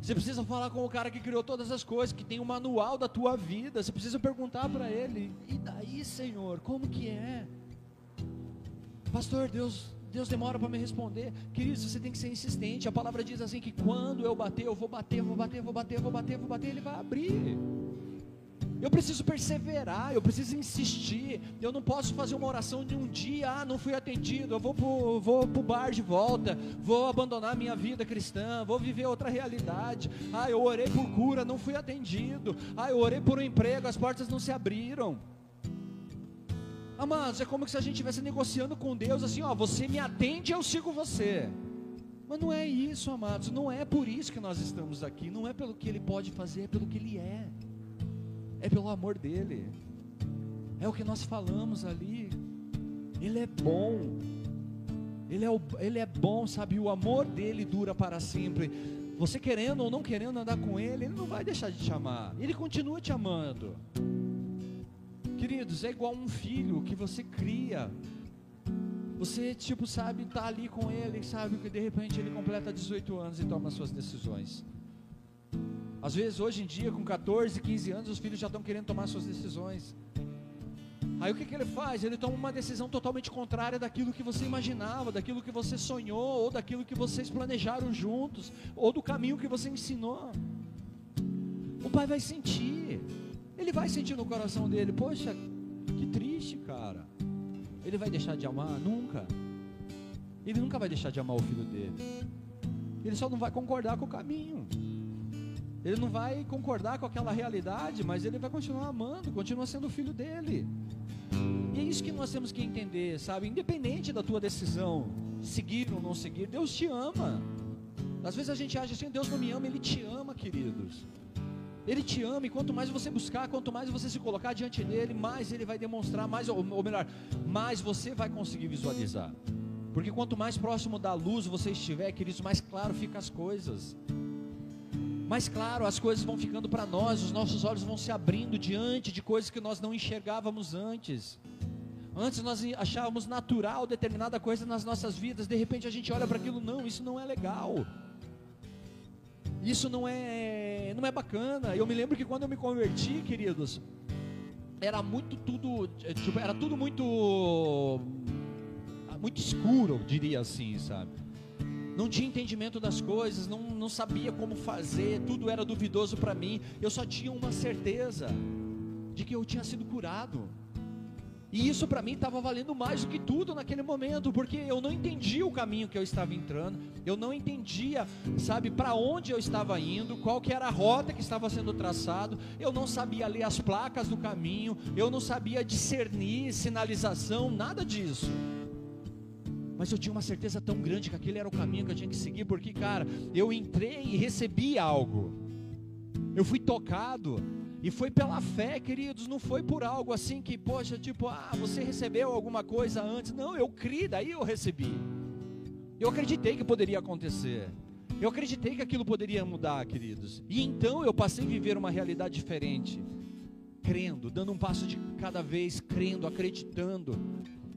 S1: Você precisa falar com o cara que criou todas as coisas, que tem o manual da tua vida. Você precisa perguntar para ele: "E daí, Senhor, como que é?" Pastor, Deus Deus demora para me responder. Queridos, você tem que ser insistente. A palavra diz assim que quando eu bater, eu vou bater, vou bater, vou bater, vou bater, vou bater, ele vai abrir. Eu preciso perseverar, eu preciso insistir. Eu não posso fazer uma oração de um dia, ah, não fui atendido, eu vou pro, vou pro bar de volta, vou abandonar minha vida cristã, vou viver outra realidade. Ah, eu orei por cura, não fui atendido. Ah, eu orei por um emprego, as portas não se abriram. Amados, é como se a gente estivesse negociando com Deus assim, ó, você me atende, eu sigo você. Mas não é isso, amados, não é por isso que nós estamos aqui, não é pelo que ele pode fazer, é pelo que ele é. É pelo amor dele. É o que nós falamos ali. Ele é bom. Ele é, o, ele é bom, sabe? O amor dele dura para sempre. Você querendo ou não querendo andar com ele, ele não vai deixar de te amar. Ele continua te amando. Queridos, é igual um filho que você cria. Você, tipo, sabe, tá ali com ele, sabe que de repente ele completa 18 anos e toma suas decisões. Às vezes, hoje em dia, com 14, 15 anos, os filhos já estão querendo tomar suas decisões. Aí o que, que ele faz? Ele toma uma decisão totalmente contrária daquilo que você imaginava, daquilo que você sonhou, ou daquilo que vocês planejaram juntos, ou do caminho que você ensinou. O pai vai sentir. Ele vai sentir no coração dele, poxa, que triste, cara. Ele vai deixar de amar? Nunca. Ele nunca vai deixar de amar o filho dele. Ele só não vai concordar com o caminho. Ele não vai concordar com aquela realidade, mas ele vai continuar amando, continua sendo o filho dele. E é isso que nós temos que entender, sabe? Independente da tua decisão, seguir ou não seguir, Deus te ama. Às vezes a gente acha assim, Deus não me ama, Ele te ama, queridos. Ele te ama e quanto mais você buscar, quanto mais você se colocar diante dele, mais ele vai demonstrar, mais ou melhor, mais você vai conseguir visualizar. Porque quanto mais próximo da luz você estiver, queridos, mais claro ficam as coisas. Mais claro, as coisas vão ficando para nós, os nossos olhos vão se abrindo diante de coisas que nós não enxergávamos antes. Antes nós achávamos natural determinada coisa nas nossas vidas, de repente a gente olha para aquilo, não, isso não é legal. Isso não é, não é bacana. Eu me lembro que quando eu me converti, queridos, era muito tudo, tipo, era tudo muito muito escuro, diria assim, sabe? Não tinha entendimento das coisas, não, não sabia como fazer, tudo era duvidoso para mim. Eu só tinha uma certeza de que eu tinha sido curado. E isso para mim estava valendo mais do que tudo naquele momento, porque eu não entendia o caminho que eu estava entrando, eu não entendia, sabe, para onde eu estava indo, qual que era a rota que estava sendo traçado, eu não sabia ler as placas do caminho, eu não sabia discernir sinalização, nada disso. Mas eu tinha uma certeza tão grande que aquele era o caminho que eu tinha que seguir, porque, cara, eu entrei e recebi algo. Eu fui tocado. E foi pela fé, queridos, não foi por algo assim que, poxa, tipo, ah, você recebeu alguma coisa antes. Não, eu criei, daí eu recebi. Eu acreditei que poderia acontecer. Eu acreditei que aquilo poderia mudar, queridos. E então eu passei a viver uma realidade diferente. Crendo, dando um passo de cada vez, crendo, acreditando,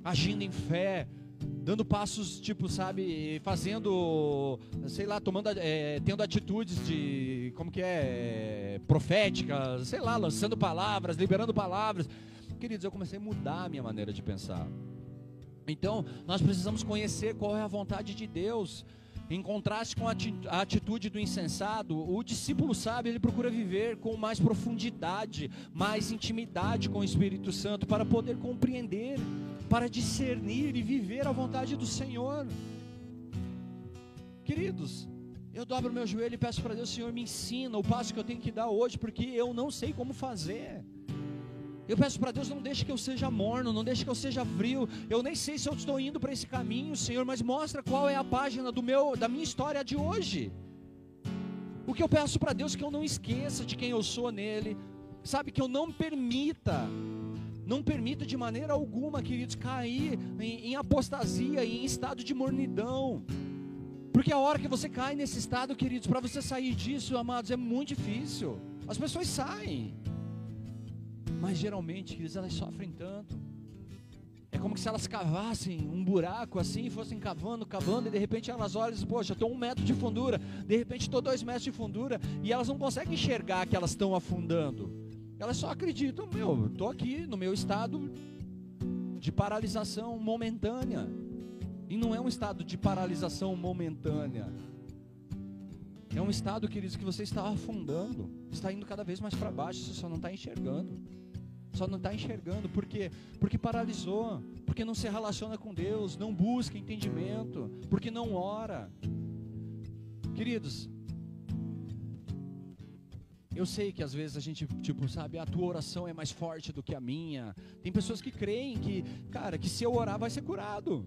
S1: agindo em fé, dando passos, tipo, sabe, fazendo, sei lá, tomando, é, tendo atitudes de, como que é, proféticas, sei lá, lançando palavras, liberando palavras. Queridos, eu comecei a mudar a minha maneira de pensar. Então, nós precisamos conhecer qual é a vontade de Deus. Em contraste com a atitude do insensado, o discípulo sabe, ele procura viver com mais profundidade, mais intimidade com o Espírito Santo para poder compreender para discernir e viver a vontade do Senhor. Queridos, eu dobro meu joelho e peço para Deus, Senhor, me ensina o passo que eu tenho que dar hoje, porque eu não sei como fazer. Eu peço para Deus, não deixe que eu seja morno, não deixe que eu seja frio. Eu nem sei se eu estou indo para esse caminho, Senhor, mas mostra qual é a página do meu, da minha história de hoje. O que eu peço para Deus que eu não esqueça de quem eu sou nele, sabe que eu não permita não permita de maneira alguma, queridos, cair em, em apostasia, em estado de mornidão. Porque a hora que você cai nesse estado, queridos, para você sair disso, amados, é muito difícil. As pessoas saem. Mas geralmente, queridos, elas sofrem tanto. É como se elas cavassem um buraco assim, fossem cavando, cavando, e de repente elas olham e dizem, poxa, estou um metro de fundura, de repente estou dois metros de fundura, e elas não conseguem enxergar que elas estão afundando. Elas só acreditam, meu, estou aqui no meu estado de paralisação momentânea. E não é um estado de paralisação momentânea. É um estado, queridos, que você está afundando, está indo cada vez mais para baixo, você só não está enxergando. Só não está enxergando, por quê? Porque paralisou, porque não se relaciona com Deus, não busca entendimento, porque não ora. Queridos, eu sei que às vezes a gente, tipo, sabe, a tua oração é mais forte do que a minha. Tem pessoas que creem que, cara, que se eu orar vai ser curado.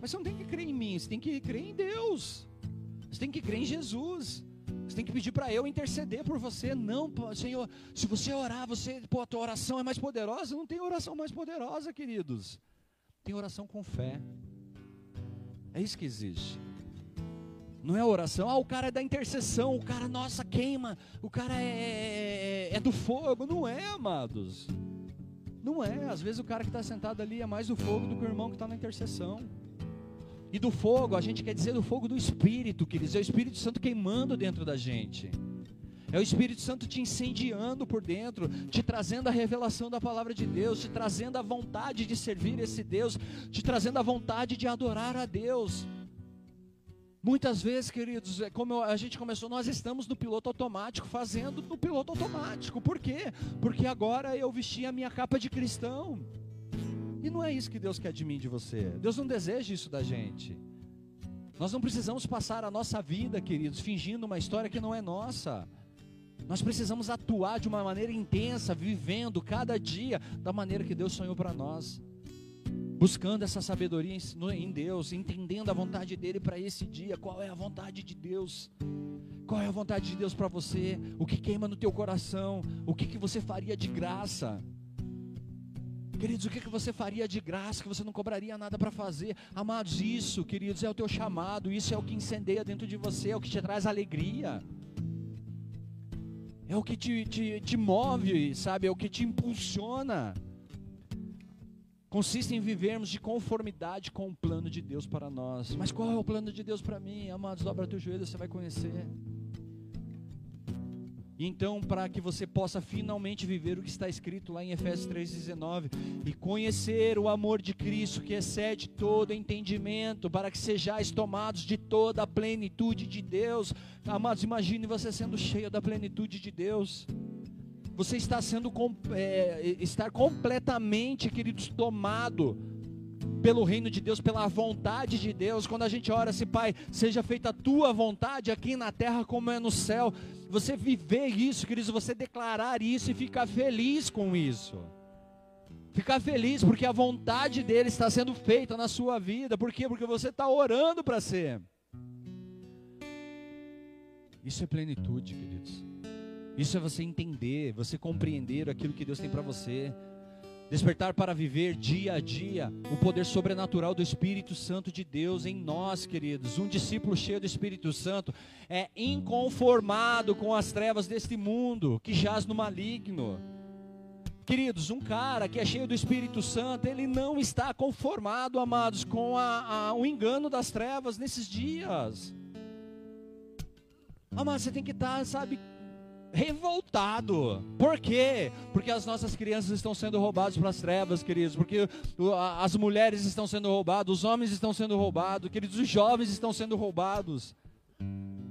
S1: Mas você não tem que crer em mim, você tem que crer em Deus. Você tem que crer em Jesus. Você tem que pedir para eu interceder por você. Não, Senhor, se você orar, você, pô, a tua oração é mais poderosa. Não tem oração mais poderosa, queridos. Tem oração com fé. É isso que existe. Não é oração, ah, o cara é da intercessão, o cara, nossa, queima, o cara é, é, é, é do fogo. Não é, amados. Não é. Às vezes o cara que está sentado ali é mais do fogo do que o irmão que está na intercessão. E do fogo, a gente quer dizer do fogo do Espírito, queridos. É o Espírito Santo queimando dentro da gente. É o Espírito Santo te incendiando por dentro, te trazendo a revelação da palavra de Deus, te trazendo a vontade de servir esse Deus, te trazendo a vontade de adorar a Deus. Muitas vezes, queridos, é como a gente começou, nós estamos no piloto automático, fazendo no piloto automático. Por quê? Porque agora eu vesti a minha capa de cristão. E não é isso que Deus quer de mim, de você. Deus não deseja isso da gente. Nós não precisamos passar a nossa vida, queridos, fingindo uma história que não é nossa. Nós precisamos atuar de uma maneira intensa, vivendo cada dia da maneira que Deus sonhou para nós buscando essa sabedoria em Deus, entendendo a vontade dele para esse dia, qual é a vontade de Deus. Qual é a vontade de Deus para você? O que queima no teu coração? O que, que você faria de graça? Queridos, o que, que você faria de graça que você não cobraria nada para fazer? Amados, isso, queridos, é o teu chamado, isso é o que incendeia dentro de você, é o que te traz alegria, é o que te, te, te move, sabe? É o que te impulsiona. Consiste em vivermos de conformidade com o plano de Deus para nós. Mas qual é o plano de Deus para mim? Amados, dobra teu joelho, você vai conhecer. Então, para que você possa finalmente viver o que está escrito lá em Efésios 3,19 e conhecer o amor de Cristo que excede todo entendimento, para que sejais tomados de toda a plenitude de Deus. Amados, imagine você sendo cheio da plenitude de Deus. Você está sendo é, estar completamente, queridos, tomado pelo reino de Deus, pela vontade de Deus. Quando a gente ora assim, Pai, seja feita a tua vontade aqui na terra como é no céu. Você viver isso, queridos, você declarar isso e ficar feliz com isso. Ficar feliz porque a vontade dele está sendo feita na sua vida. Por quê? Porque você está orando para ser. Isso é plenitude, queridos. Isso é você entender, você compreender aquilo que Deus tem para você. Despertar para viver dia a dia o poder sobrenatural do Espírito Santo de Deus em nós, queridos. Um discípulo cheio do Espírito Santo é inconformado com as trevas deste mundo que jaz no maligno. Queridos, um cara que é cheio do Espírito Santo, ele não está conformado, amados, com a, a, o engano das trevas nesses dias. Amados, você tem que estar, sabe, revoltado. Por quê? Porque as nossas crianças estão sendo roubadas para as trevas, queridos. Porque as mulheres estão sendo roubadas, os homens estão sendo roubados, queridos, os jovens estão sendo roubados.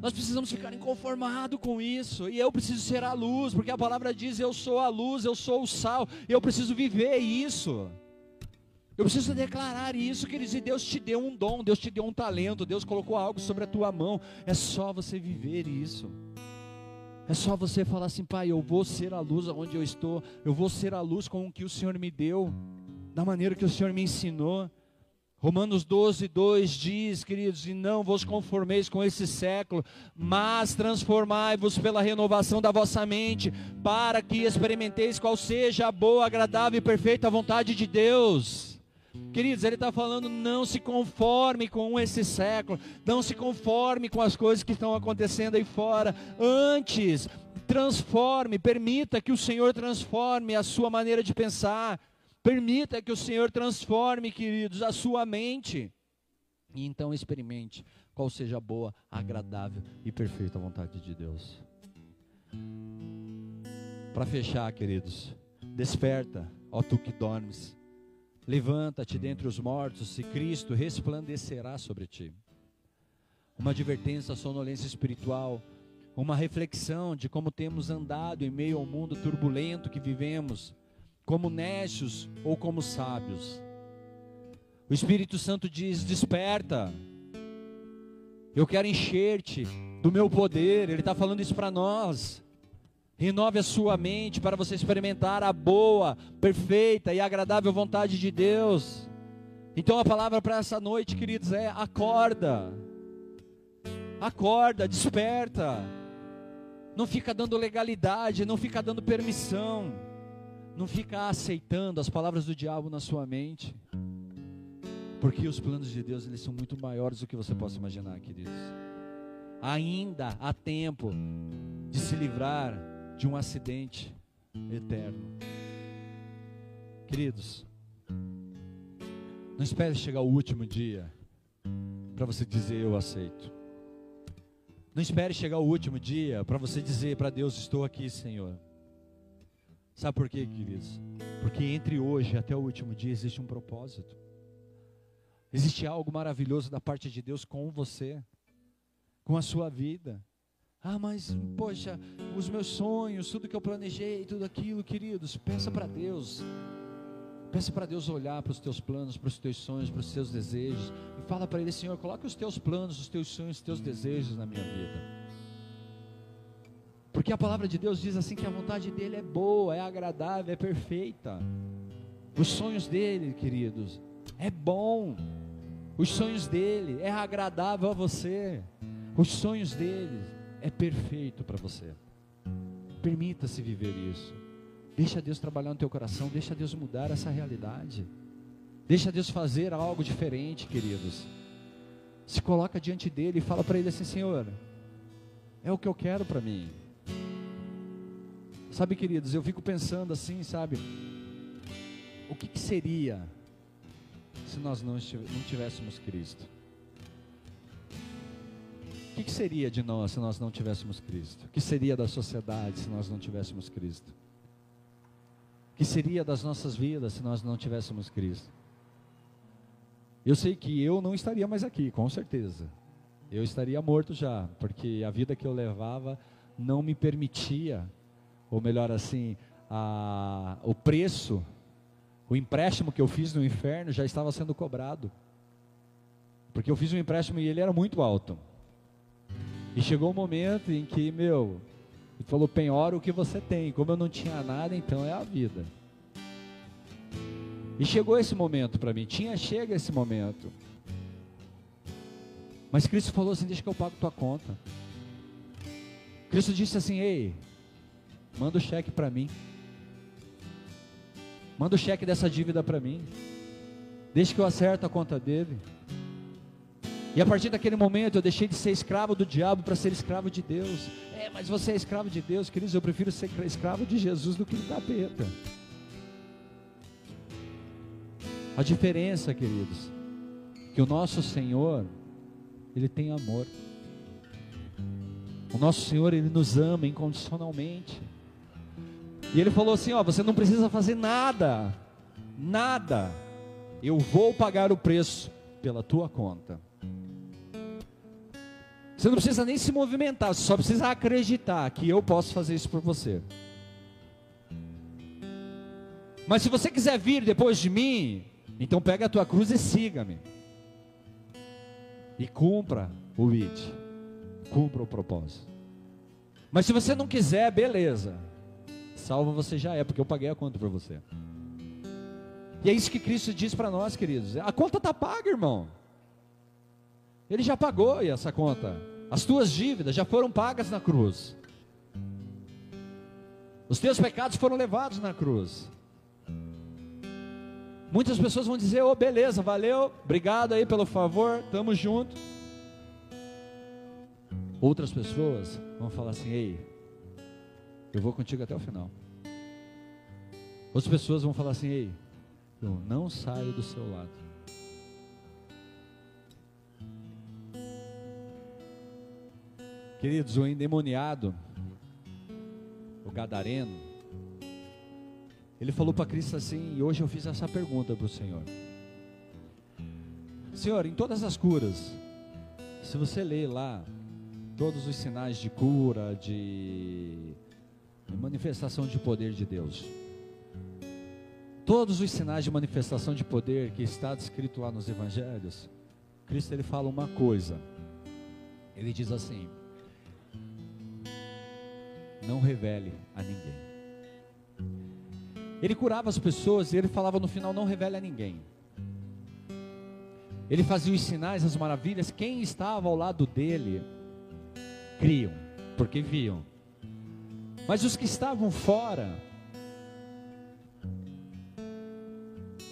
S1: Nós precisamos ficar inconformados com isso. E eu preciso ser a luz, porque a palavra diz: Eu sou a luz, eu sou o sal. Eu preciso viver isso. Eu preciso declarar isso, queridos. E Deus te deu um dom, Deus te deu um talento, Deus colocou algo sobre a tua mão. É só você viver isso. É só você falar assim, pai, eu vou ser a luz onde eu estou, eu vou ser a luz com o que o Senhor me deu, da maneira que o Senhor me ensinou. Romanos 12, 2 diz, queridos, e não vos conformeis com esse século, mas transformai-vos pela renovação da vossa mente, para que experimenteis qual seja a boa, agradável e perfeita vontade de Deus. Queridos, ele está falando: não se conforme com esse século, não se conforme com as coisas que estão acontecendo aí fora. Antes, transforme, permita que o Senhor transforme a sua maneira de pensar, permita que o Senhor transforme, queridos, a sua mente. E então experimente qual seja a boa, agradável e perfeita vontade de Deus. Para fechar, queridos, desperta, ó tu que dormes Levanta-te dentre os mortos, e Cristo resplandecerá sobre ti. Uma advertência à sonolência espiritual, uma reflexão de como temos andado em meio ao mundo turbulento que vivemos, como nécios ou como sábios. O Espírito Santo diz: desperta, eu quero encher-te do meu poder. Ele está falando isso para nós. Renove a sua mente para você experimentar a boa, perfeita e agradável vontade de Deus. Então a palavra para essa noite, queridos, é acorda. Acorda, desperta. Não fica dando legalidade, não fica dando permissão. Não fica aceitando as palavras do diabo na sua mente. Porque os planos de Deus, eles são muito maiores do que você possa imaginar, queridos. Ainda há tempo de se livrar de um acidente eterno. Queridos, não espere chegar o último dia para você dizer eu aceito. Não espere chegar o último dia para você dizer para Deus estou aqui, Senhor. Sabe por quê, queridos? Porque entre hoje até o último dia existe um propósito. Existe algo maravilhoso da parte de Deus com você, com a sua vida. Ah, mas, poxa, os meus sonhos, tudo que eu planejei, tudo aquilo, queridos, peça para Deus. Peça para Deus olhar para os teus planos, para os teus sonhos, para os teus desejos. E fala para Ele, Senhor, coloque os teus planos, os teus sonhos, os teus desejos na minha vida. Porque a palavra de Deus diz assim que a vontade dele é boa, é agradável, é perfeita. Os sonhos dele, queridos, é bom. Os sonhos dele é agradável a você. Os sonhos dele é perfeito para você. Permita-se viver isso. Deixa Deus trabalhar no teu coração, deixa Deus mudar essa realidade. Deixa Deus fazer algo diferente, queridos. Se coloca diante dele e fala para ele assim: Senhor, é o que eu quero para mim. Sabe, queridos, eu fico pensando assim, sabe? O que, que seria se nós não, não tivéssemos Cristo? O que, que seria de nós se nós não tivéssemos Cristo? O que seria da sociedade se nós não tivéssemos Cristo? O que seria das nossas vidas se nós não tivéssemos Cristo? Eu sei que eu não estaria mais aqui, com certeza. Eu estaria morto já, porque a vida que eu levava não me permitia, ou melhor assim, a, o preço, o empréstimo que eu fiz no inferno já estava sendo cobrado. Porque eu fiz um empréstimo e ele era muito alto. E chegou um momento em que, meu, ele falou: penhora o que você tem. Como eu não tinha nada, então é a vida. E chegou esse momento para mim. Tinha, chega esse momento. Mas Cristo falou assim: deixa que eu pago tua conta. Cristo disse assim: ei, manda o cheque para mim. Manda o cheque dessa dívida para mim. Deixa que eu acerto a conta dele. E a partir daquele momento eu deixei de ser escravo do diabo para ser escravo de Deus. É, mas você é escravo de Deus, queridos. Eu prefiro ser escravo de Jesus do que do capeta. A diferença, queridos, que o nosso Senhor, Ele tem amor. O nosso Senhor, Ele nos ama incondicionalmente. E Ele falou assim: Ó, você não precisa fazer nada, nada. Eu vou pagar o preço pela tua conta. Você não precisa nem se movimentar, você só precisa acreditar que eu posso fazer isso por você. Mas se você quiser vir depois de mim, então pega a tua cruz e siga-me. E cumpra o ID. Cumpra o propósito. Mas se você não quiser, beleza. Salva você já é, porque eu paguei a conta por você. E é isso que Cristo diz para nós, queridos. A conta está paga, irmão. Ele já pagou essa conta. As tuas dívidas já foram pagas na cruz. Os teus pecados foram levados na cruz. Muitas pessoas vão dizer: "Oh, beleza, valeu, obrigado aí pelo favor, tamo junto". Outras pessoas vão falar assim: "Ei, eu vou contigo até o final". Outras pessoas vão falar assim: "Ei, eu não saio do seu lado". Queridos, o endemoniado, o gadareno, ele falou para Cristo assim, e hoje eu fiz essa pergunta para o Senhor. Senhor, em todas as curas, se você ler lá todos os sinais de cura, de manifestação de poder de Deus, todos os sinais de manifestação de poder que está descrito lá nos evangelhos, Cristo ele fala uma coisa. Ele diz assim: não revele a ninguém. Ele curava as pessoas e ele falava no final: não revele a ninguém. Ele fazia os sinais, as maravilhas. Quem estava ao lado dele, criam, porque viam. Mas os que estavam fora,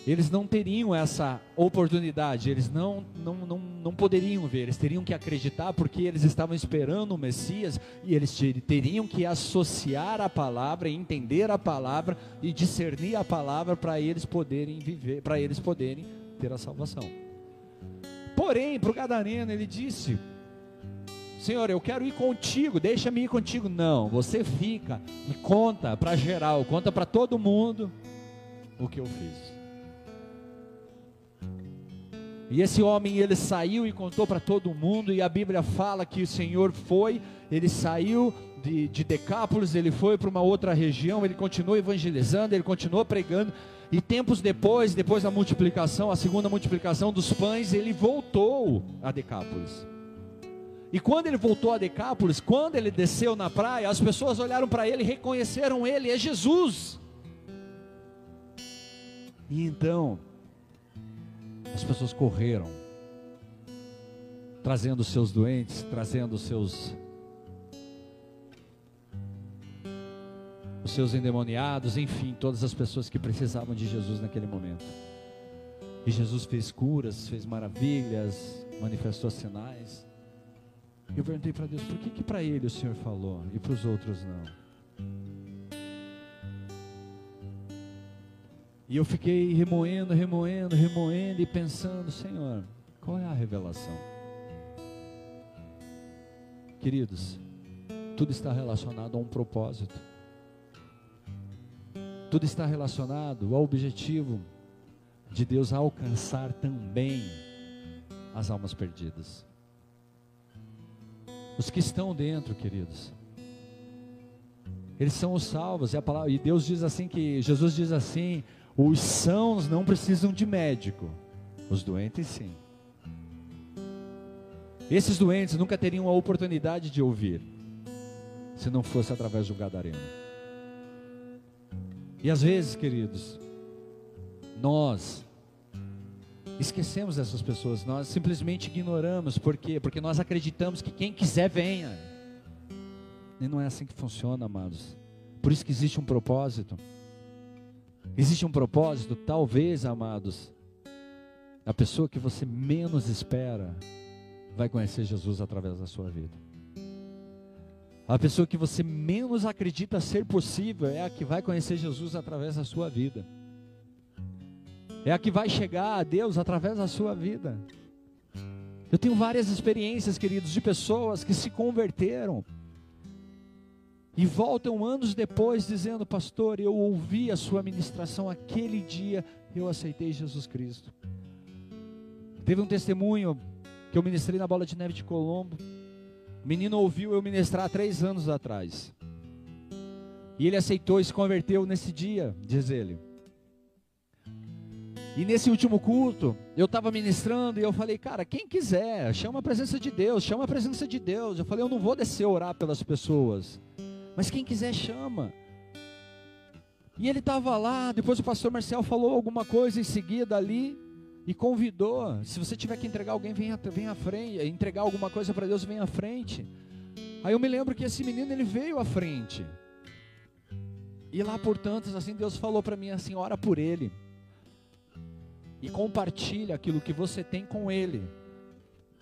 S1: eles não teriam essa oportunidade, eles não, não, não, não poderiam ver, eles teriam que acreditar porque eles estavam esperando o Messias e eles teriam que associar a palavra, entender a palavra e discernir a palavra para eles poderem viver, para eles poderem ter a salvação. Porém, para o Gadareno ele disse: Senhor, eu quero ir contigo, deixa-me ir contigo. Não, você fica e conta para geral, conta para todo mundo o que eu fiz. E esse homem ele saiu e contou para todo mundo, e a Bíblia fala que o Senhor foi, ele saiu de, de Decápolis, ele foi para uma outra região, ele continuou evangelizando, ele continuou pregando, e tempos depois, depois da multiplicação, a segunda multiplicação dos pães, ele voltou a Decápolis. E quando ele voltou a Decápolis, quando ele desceu na praia, as pessoas olharam para ele e reconheceram ele, é Jesus. E então, as pessoas correram, trazendo seus doentes, trazendo seus os seus endemoniados, enfim, todas as pessoas que precisavam de Jesus naquele momento. E Jesus fez curas, fez maravilhas, manifestou sinais. Eu perguntei para Deus, por que que para ele o Senhor falou e para os outros não? E eu fiquei remoendo, remoendo, remoendo e pensando, Senhor, qual é a revelação? Queridos, tudo está relacionado a um propósito. Tudo está relacionado ao objetivo de Deus alcançar também as almas perdidas. Os que estão dentro, queridos, eles são os salvos. E, palavra, e Deus diz assim que Jesus diz assim: os sãos não precisam de médico, os doentes sim. Esses doentes nunca teriam a oportunidade de ouvir, se não fosse através do gadareno. E às vezes, queridos, nós esquecemos dessas pessoas, nós simplesmente ignoramos, por quê? Porque nós acreditamos que quem quiser venha. E não é assim que funciona, amados. Por isso que existe um propósito. Existe um propósito, talvez, amados. A pessoa que você menos espera vai conhecer Jesus através da sua vida. A pessoa que você menos acredita ser possível é a que vai conhecer Jesus através da sua vida é a que vai chegar a Deus através da sua vida. Eu tenho várias experiências, queridos, de pessoas que se converteram e voltam anos depois dizendo: Pastor, eu ouvi a sua ministração aquele dia, eu aceitei Jesus Cristo. Teve um testemunho que eu ministrei na Bola de Neve de Colombo. O menino ouviu eu ministrar há três anos atrás. E ele aceitou e se converteu nesse dia, diz ele. E nesse último culto, eu estava ministrando e eu falei, cara, quem quiser, chama a presença de Deus, chama a presença de Deus. Eu falei, eu não vou descer orar pelas pessoas, mas quem quiser, chama. E ele estava lá, depois o pastor Marcel falou alguma coisa em seguida ali e convidou. Se você tiver que entregar alguém, venha, venha à frente, entregar alguma coisa para Deus, venha à frente. Aí eu me lembro que esse menino ele veio à frente. E lá por tantos, assim, Deus falou para mim assim: ora por ele e compartilha aquilo que você tem com Ele.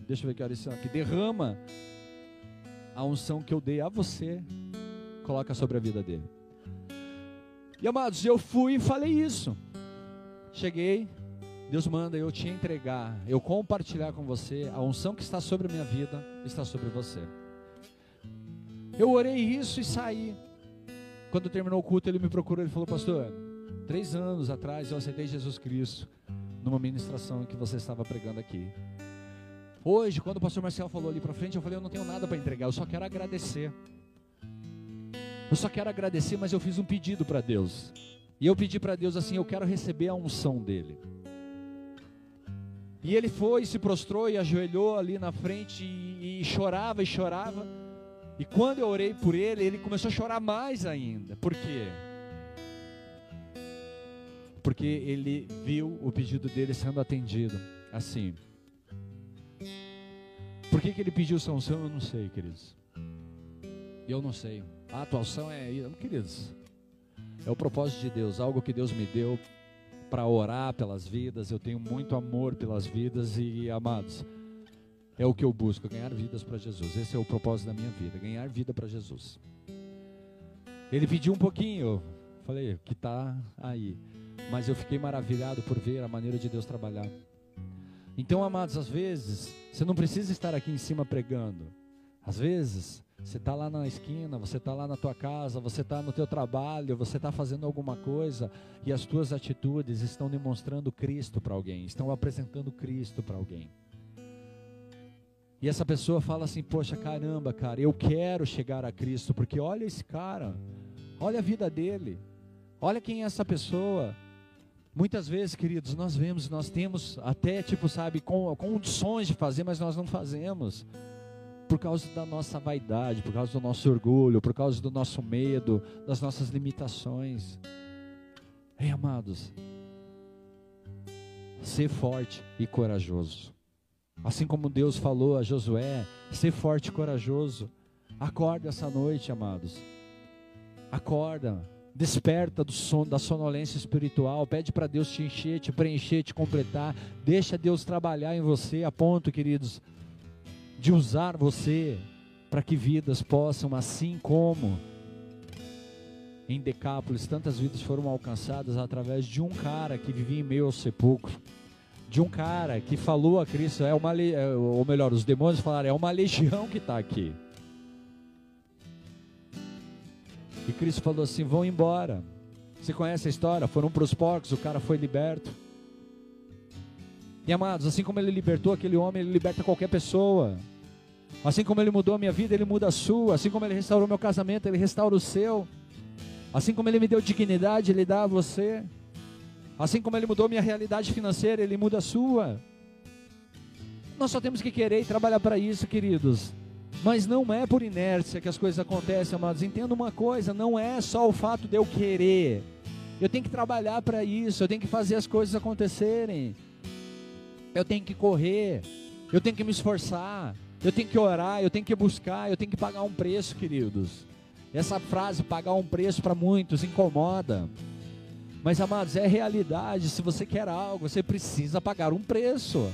S1: Deixa eu ver que hora isso aqui. Derrama a unção que eu dei a você, coloca sobre a vida dele. E amados, eu fui e falei isso. Cheguei, Deus manda eu te entregar, eu compartilhar com você a unção que está sobre a minha vida, está sobre você. Eu orei isso e saí. Quando terminou o culto, ele me procurou e falou: Pastor, três anos atrás eu aceitei Jesus Cristo numa ministração que você estava pregando aqui. Hoje, quando o pastor Marcel falou ali para frente, eu falei: Eu não tenho nada para entregar, eu só quero agradecer. Eu só quero agradecer, mas eu fiz um pedido para Deus. E eu pedi para Deus assim: Eu quero receber a unção dele. E ele foi, se prostrou e ajoelhou ali na frente e, e chorava e chorava. E quando eu orei por ele, ele começou a chorar mais ainda. Por quê? porque ele viu o pedido dele sendo atendido. Assim. Por que, que ele pediu sanção? Eu não sei, queridos. Eu não sei. A atuação é, queridos, é o propósito de Deus, algo que Deus me deu para orar pelas vidas. Eu tenho muito amor pelas vidas e, amados, é o que eu busco, ganhar vidas para Jesus. Esse é o propósito da minha vida, ganhar vida para Jesus. Ele pediu um pouquinho, falei, que está aí mas eu fiquei maravilhado por ver a maneira de Deus trabalhar. Então, amados, às vezes, você não precisa estar aqui em cima pregando. Às vezes, você está lá na esquina, você está lá na tua casa, você está no teu trabalho, você está fazendo alguma coisa e as tuas atitudes estão demonstrando Cristo para alguém, estão apresentando Cristo para alguém. E essa pessoa fala assim: Poxa, caramba, cara, eu quero chegar a Cristo, porque olha esse cara, olha a vida dele, olha quem é essa pessoa. Muitas vezes, queridos, nós vemos, nós temos até, tipo, sabe, condições de fazer, mas nós não fazemos. Por causa da nossa vaidade, por causa do nosso orgulho, por causa do nosso medo, das nossas limitações. Ei, amados, ser forte e corajoso. Assim como Deus falou a Josué, ser forte e corajoso. Acorda essa noite, amados. Acorda. Desperta do sono, da sonolência espiritual, pede para Deus te encher, te preencher, te completar. Deixa Deus trabalhar em você a ponto, queridos, de usar você para que vidas possam, assim como em Decápolis, tantas vidas foram alcançadas através de um cara que vivia em meio ao sepulcro, de um cara que falou a Cristo, é uma, é, ou melhor, os demônios falaram, é uma legião que está aqui. E Cristo falou assim: vão embora. Você conhece a história? Foram para os porcos, o cara foi liberto. E amados, assim como ele libertou aquele homem, ele liberta qualquer pessoa. Assim como ele mudou a minha vida, ele muda a sua. Assim como ele restaurou meu casamento, ele restaura o seu. Assim como ele me deu dignidade, ele dá a você. Assim como ele mudou minha realidade financeira, ele muda a sua. Nós só temos que querer e trabalhar para isso, queridos. Mas não é por inércia que as coisas acontecem, amados. Entenda uma coisa: não é só o fato de eu querer. Eu tenho que trabalhar para isso, eu tenho que fazer as coisas acontecerem. Eu tenho que correr, eu tenho que me esforçar, eu tenho que orar, eu tenho que buscar, eu tenho que pagar um preço, queridos. Essa frase, pagar um preço, para muitos incomoda. Mas, amados, é realidade. Se você quer algo, você precisa pagar um preço.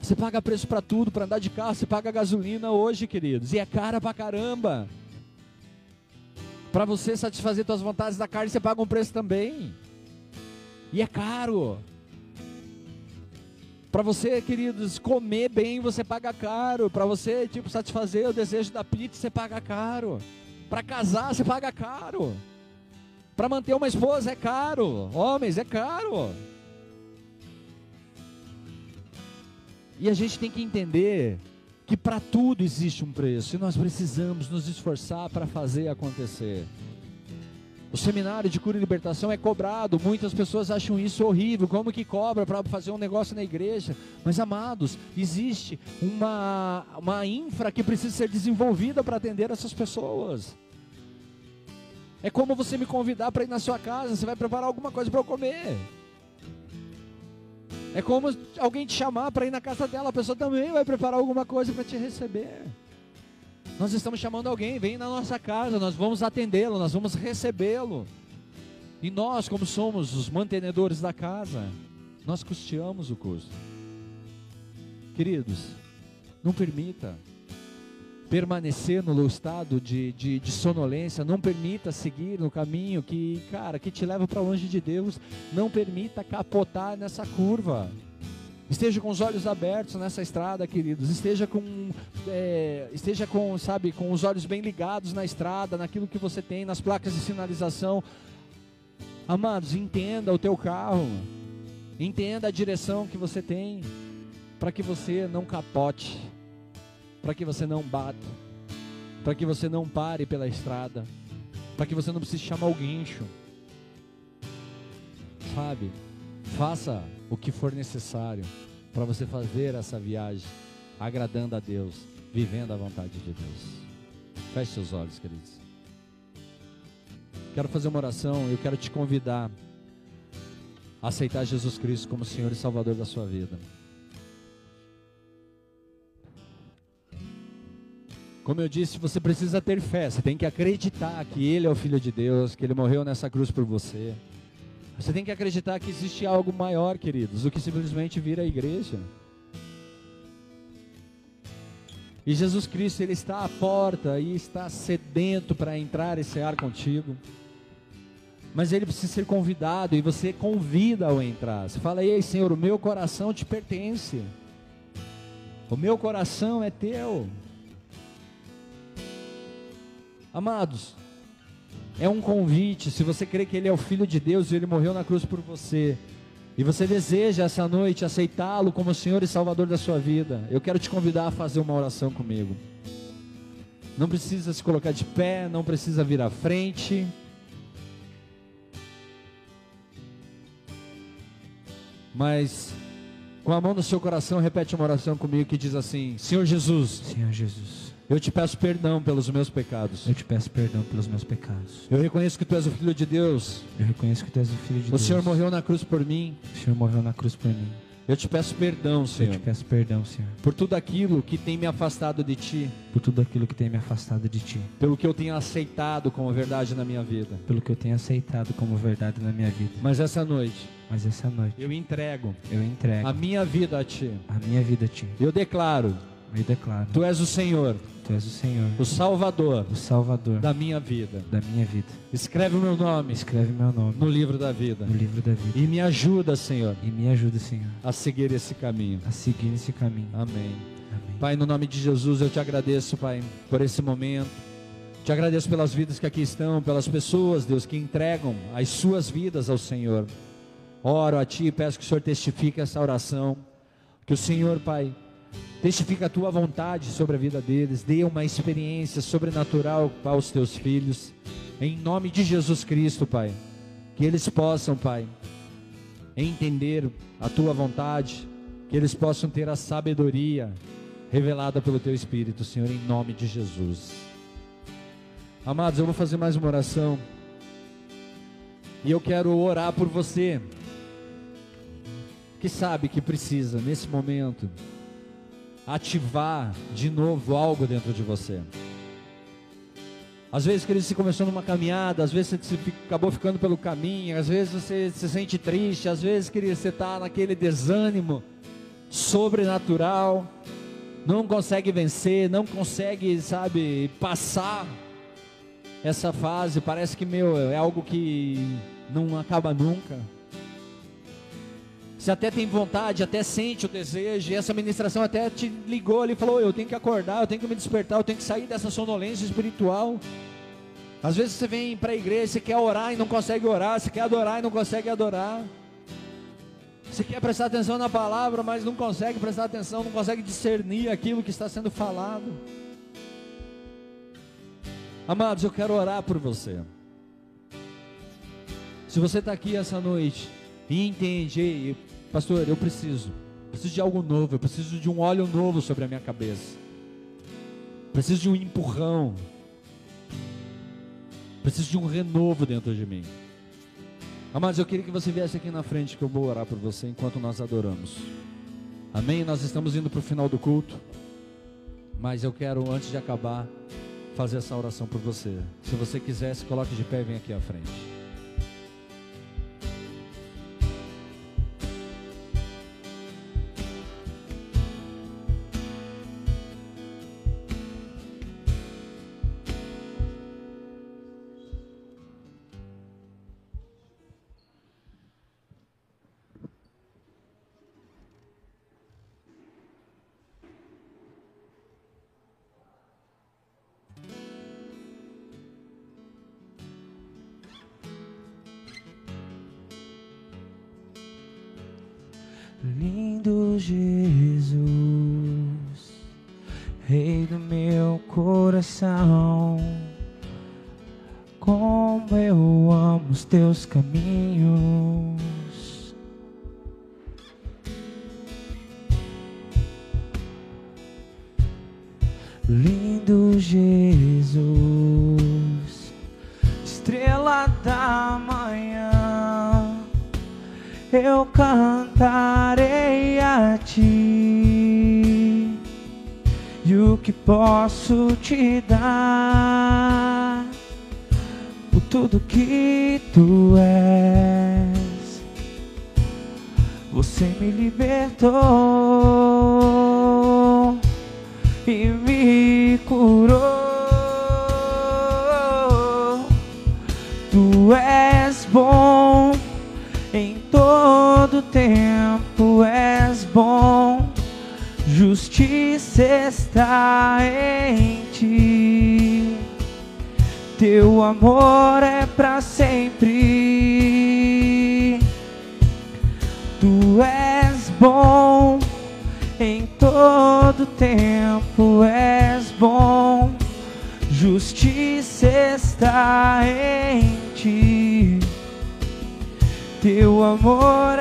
S1: Você paga preço para tudo, para andar de carro, você paga gasolina hoje, queridos, e é cara pra caramba. Para você satisfazer suas vontades da carne, você paga um preço também. E é caro. Para você, queridos, comer bem, você paga caro. Para você, tipo, satisfazer o desejo da pizza, você paga caro. Para casar, você paga caro. Para manter uma esposa é caro. Homens, é caro. E a gente tem que entender que para tudo existe um preço e nós precisamos nos esforçar para fazer acontecer. O seminário de cura e libertação é cobrado, muitas pessoas acham isso horrível, como que cobra para fazer um negócio na igreja? Mas amados, existe uma, uma infra que precisa ser desenvolvida para atender essas pessoas. É como você me convidar para ir na sua casa, você vai preparar alguma coisa para eu comer. É como alguém te chamar para ir na casa dela, a pessoa também vai preparar alguma coisa para te receber. Nós estamos chamando alguém, vem na nossa casa, nós vamos atendê-lo, nós vamos recebê-lo. E nós, como somos os mantenedores da casa, nós custeamos o custo. Queridos, não permita permanecer no estado de, de, de, sonolência, não permita seguir no caminho que, cara, que te leva para longe de Deus, não permita capotar nessa curva. Esteja com os olhos abertos nessa estrada, queridos. Esteja com, é, esteja com, sabe, com os olhos bem ligados na estrada, naquilo que você tem, nas placas de sinalização. Amados, entenda o teu carro, entenda a direção que você tem, para que você não capote para que você não bata, para que você não pare pela estrada, para que você não precise chamar o guincho. Sabe? Faça o que for necessário para você fazer essa viagem agradando a Deus, vivendo a vontade de Deus. Feche seus olhos, queridos. Quero fazer uma oração, eu quero te convidar a aceitar Jesus Cristo como Senhor e Salvador da sua vida. Como eu disse, você precisa ter fé, você tem que acreditar que Ele é o Filho de Deus, que Ele morreu nessa cruz por você. Você tem que acreditar que existe algo maior, queridos, do que simplesmente vir à igreja. E Jesus Cristo, Ele está à porta e está sedento para entrar e cear contigo. Mas Ele precisa ser convidado e você convida ao entrar. Você fala, ei Senhor, o meu coração te pertence. O meu coração é teu. Amados, é um convite. Se você crê que Ele é o Filho de Deus e Ele morreu na cruz por você, e você deseja essa noite aceitá-lo como Senhor e Salvador da sua vida, eu quero te convidar a fazer uma oração comigo. Não precisa se colocar de pé, não precisa vir à frente. Mas com a mão no seu coração, repete uma oração comigo que diz assim: Senhor Jesus.
S2: Senhor Jesus
S1: eu te peço perdão pelos meus pecados.
S2: Eu te peço perdão pelos meus pecados.
S1: Eu reconheço que tu és o filho de Deus.
S2: Eu reconheço que tu és o filho de
S1: o
S2: Deus.
S1: O Senhor morreu na cruz por mim.
S2: O Senhor morreu na cruz por mim.
S1: Eu te peço perdão,
S2: Eu
S1: Senhor,
S2: te peço perdão, Senhor,
S1: por tudo aquilo que tem me afastado de Ti,
S2: por tudo aquilo que tem me afastado de Ti,
S1: pelo que eu tenho aceitado como verdade na minha vida.
S2: pelo que eu tenho aceitado como verdade na minha vida.
S1: Mas essa noite,
S2: Mas essa noite
S1: eu entrego
S2: eu entrego
S1: a minha vida a Ti.
S2: a minha vida a Ti.
S1: Eu declaro:
S2: Eu declaro:
S1: Tu és o Senhor,
S2: Tu és o Senhor,
S1: o Salvador
S2: o Salvador
S1: da minha vida.
S2: da minha vida.
S1: Escreve o meu nome
S2: Escreve meu nome
S1: no livro da vida
S2: no livro da vida
S1: e me ajuda, Senhor,
S2: e me ajuda, Senhor,
S1: a seguir esse caminho.
S2: a seguir esse caminho.
S1: Amém.
S2: Amém.
S1: Pai, no nome de Jesus, eu te agradeço, Pai, por esse momento. Te agradeço pelas vidas que aqui estão, pelas pessoas, Deus, que entregam as suas vidas ao Senhor. Oro a Ti e peço que o Senhor testifique essa oração. Que o Senhor, Pai, testifique a Tua vontade sobre a vida deles. Dê uma experiência sobrenatural aos Teus filhos. Em nome de Jesus Cristo, Pai. Que eles possam, Pai, entender a Tua vontade. Que eles possam ter a sabedoria revelada pelo Teu Espírito, Senhor, em nome de Jesus. Amados, eu vou fazer mais uma oração. E eu quero orar por você que sabe que precisa, nesse momento, ativar de novo algo dentro de você. Às vezes, querido, você começou numa caminhada, às vezes você se acabou ficando pelo caminho, às vezes você se sente triste, às vezes, querido, você está naquele desânimo sobrenatural, não consegue vencer, não consegue, sabe, passar essa fase, parece que, meu, é algo que não acaba nunca. Você até tem vontade, até sente o desejo, e essa ministração até te ligou ali e falou: Eu tenho que acordar, eu tenho que me despertar, eu tenho que sair dessa sonolência espiritual. Às vezes você vem para a igreja, você quer orar e não consegue orar, você quer adorar e não consegue adorar. Você quer prestar atenção na palavra, mas não consegue prestar atenção, não consegue discernir aquilo que está sendo falado. Amados, eu quero orar por você. Se você está aqui essa noite e entende, "Ei, pastor, eu preciso, preciso de algo novo, eu preciso de um óleo novo sobre a minha cabeça, preciso de um empurrão, preciso de um renovo dentro de mim. Amados, eu queria que você viesse aqui na frente que eu vou orar por você enquanto nós adoramos. Amém? Nós estamos indo para o final do culto, mas eu quero, antes de acabar, fazer essa oração por você. Se você quiser, se coloque de pé e vem aqui à frente.
S2: E me curou tu és bom em todo tempo és bom, justiça está em ti. Teu amor Teu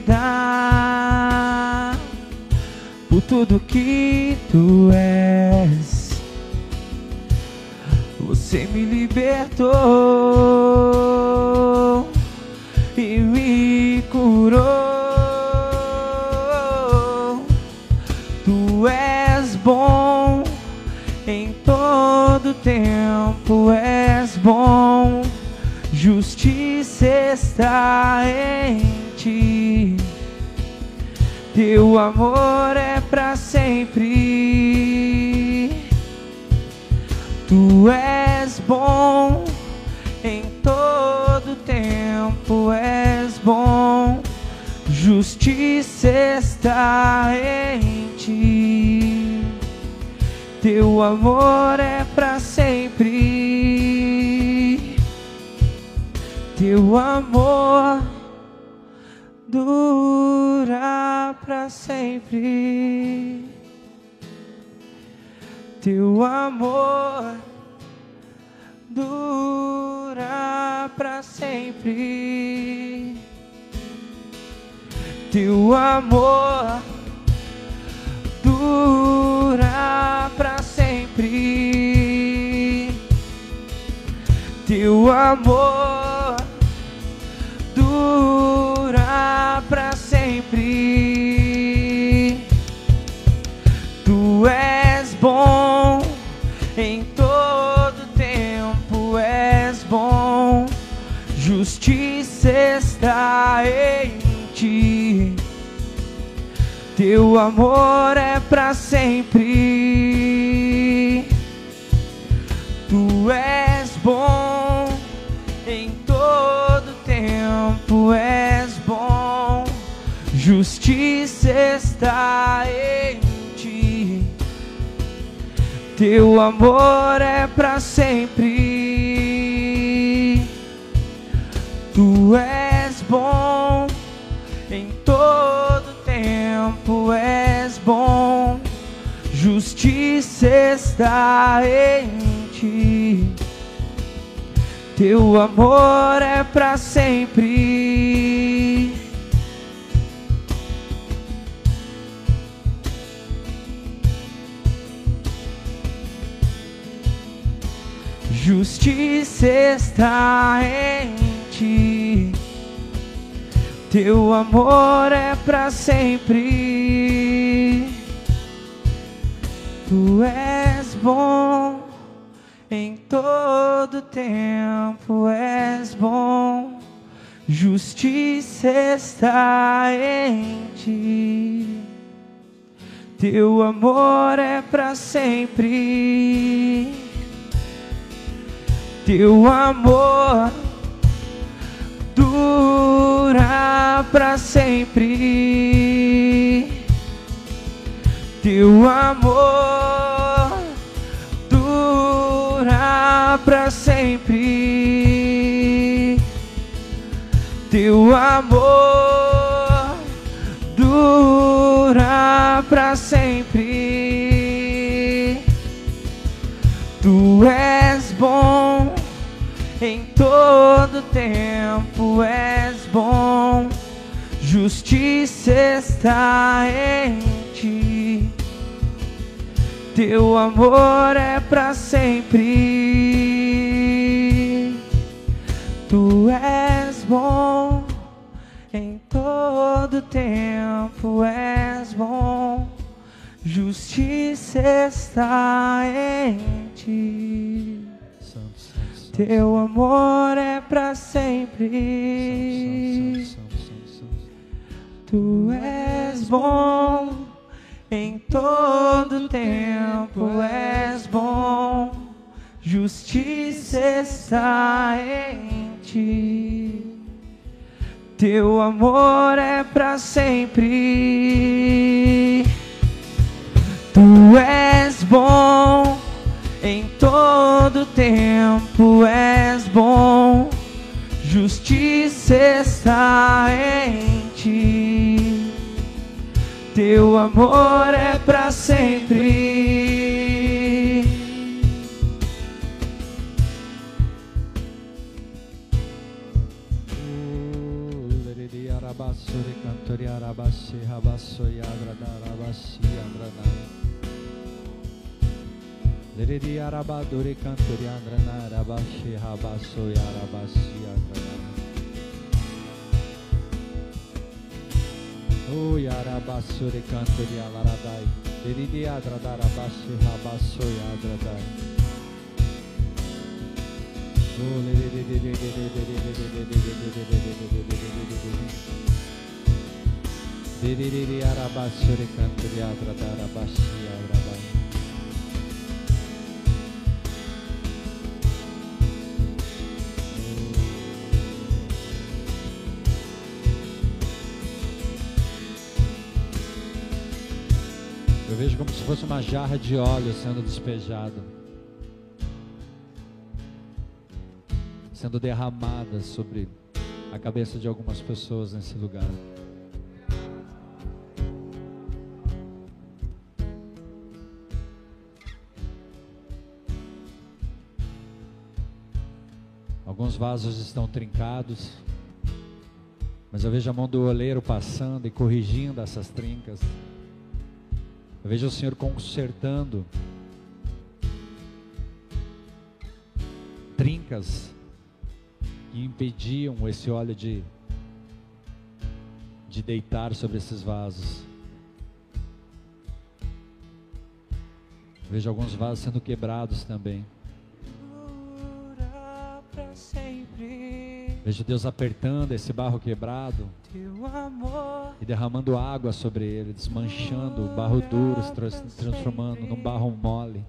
S2: posso Teu amor dura para sempre. Teu amor dura para sempre. Teu amor dura está em ti. Teu amor é para sempre. Tu és bom em todo tempo, és bom. Justiça está em ti. Teu amor é para sempre. Tu és bom em todo tempo, és bom. Justiça está em ti. Teu amor é para sempre. Justiça está em ti. Teu amor é para sempre. Tu és bom em todo tempo, és bom. Justiça está em ti. Teu amor é para sempre. Teu amor dura para sempre. Teu amor dura para sempre. Teu amor dura para sempre. Tu és bom em todo tempo, és bom. Justiça está em ti. Teu amor é para sempre. Tu és bom em todo tempo, és bom. Justiça está em ti. Teu amor é para sempre. Tu és bom em todo tempo, és bom. Justiça está em ti. Teu amor é para sempre. Tu és bom em todo tempo, és bom. Justiça está em ti. Teu amor é para sempre.
S1: Leriri arabasuri cantori arabasi rabasso Lereri araba dore canto di andrana rabashi habaso yarabashi andrana. O yarabaso de canto di alaradai. Lereri adrada rabashi habaso yadradai. O lereri araba sore canto di adrada rabashi vejo como se fosse uma jarra de óleo sendo despejada. sendo derramada sobre a cabeça de algumas pessoas nesse lugar. Alguns vasos estão trincados, mas eu vejo a mão do oleiro passando e corrigindo essas trincas. Eu vejo o Senhor consertando trincas que impediam esse óleo de, de deitar sobre esses vasos. Vejo alguns vasos sendo quebrados também. Vejo Deus apertando esse barro quebrado
S2: Teu amor
S1: e derramando água sobre ele, desmanchando o barro duro, se trans- transformando num barro mole.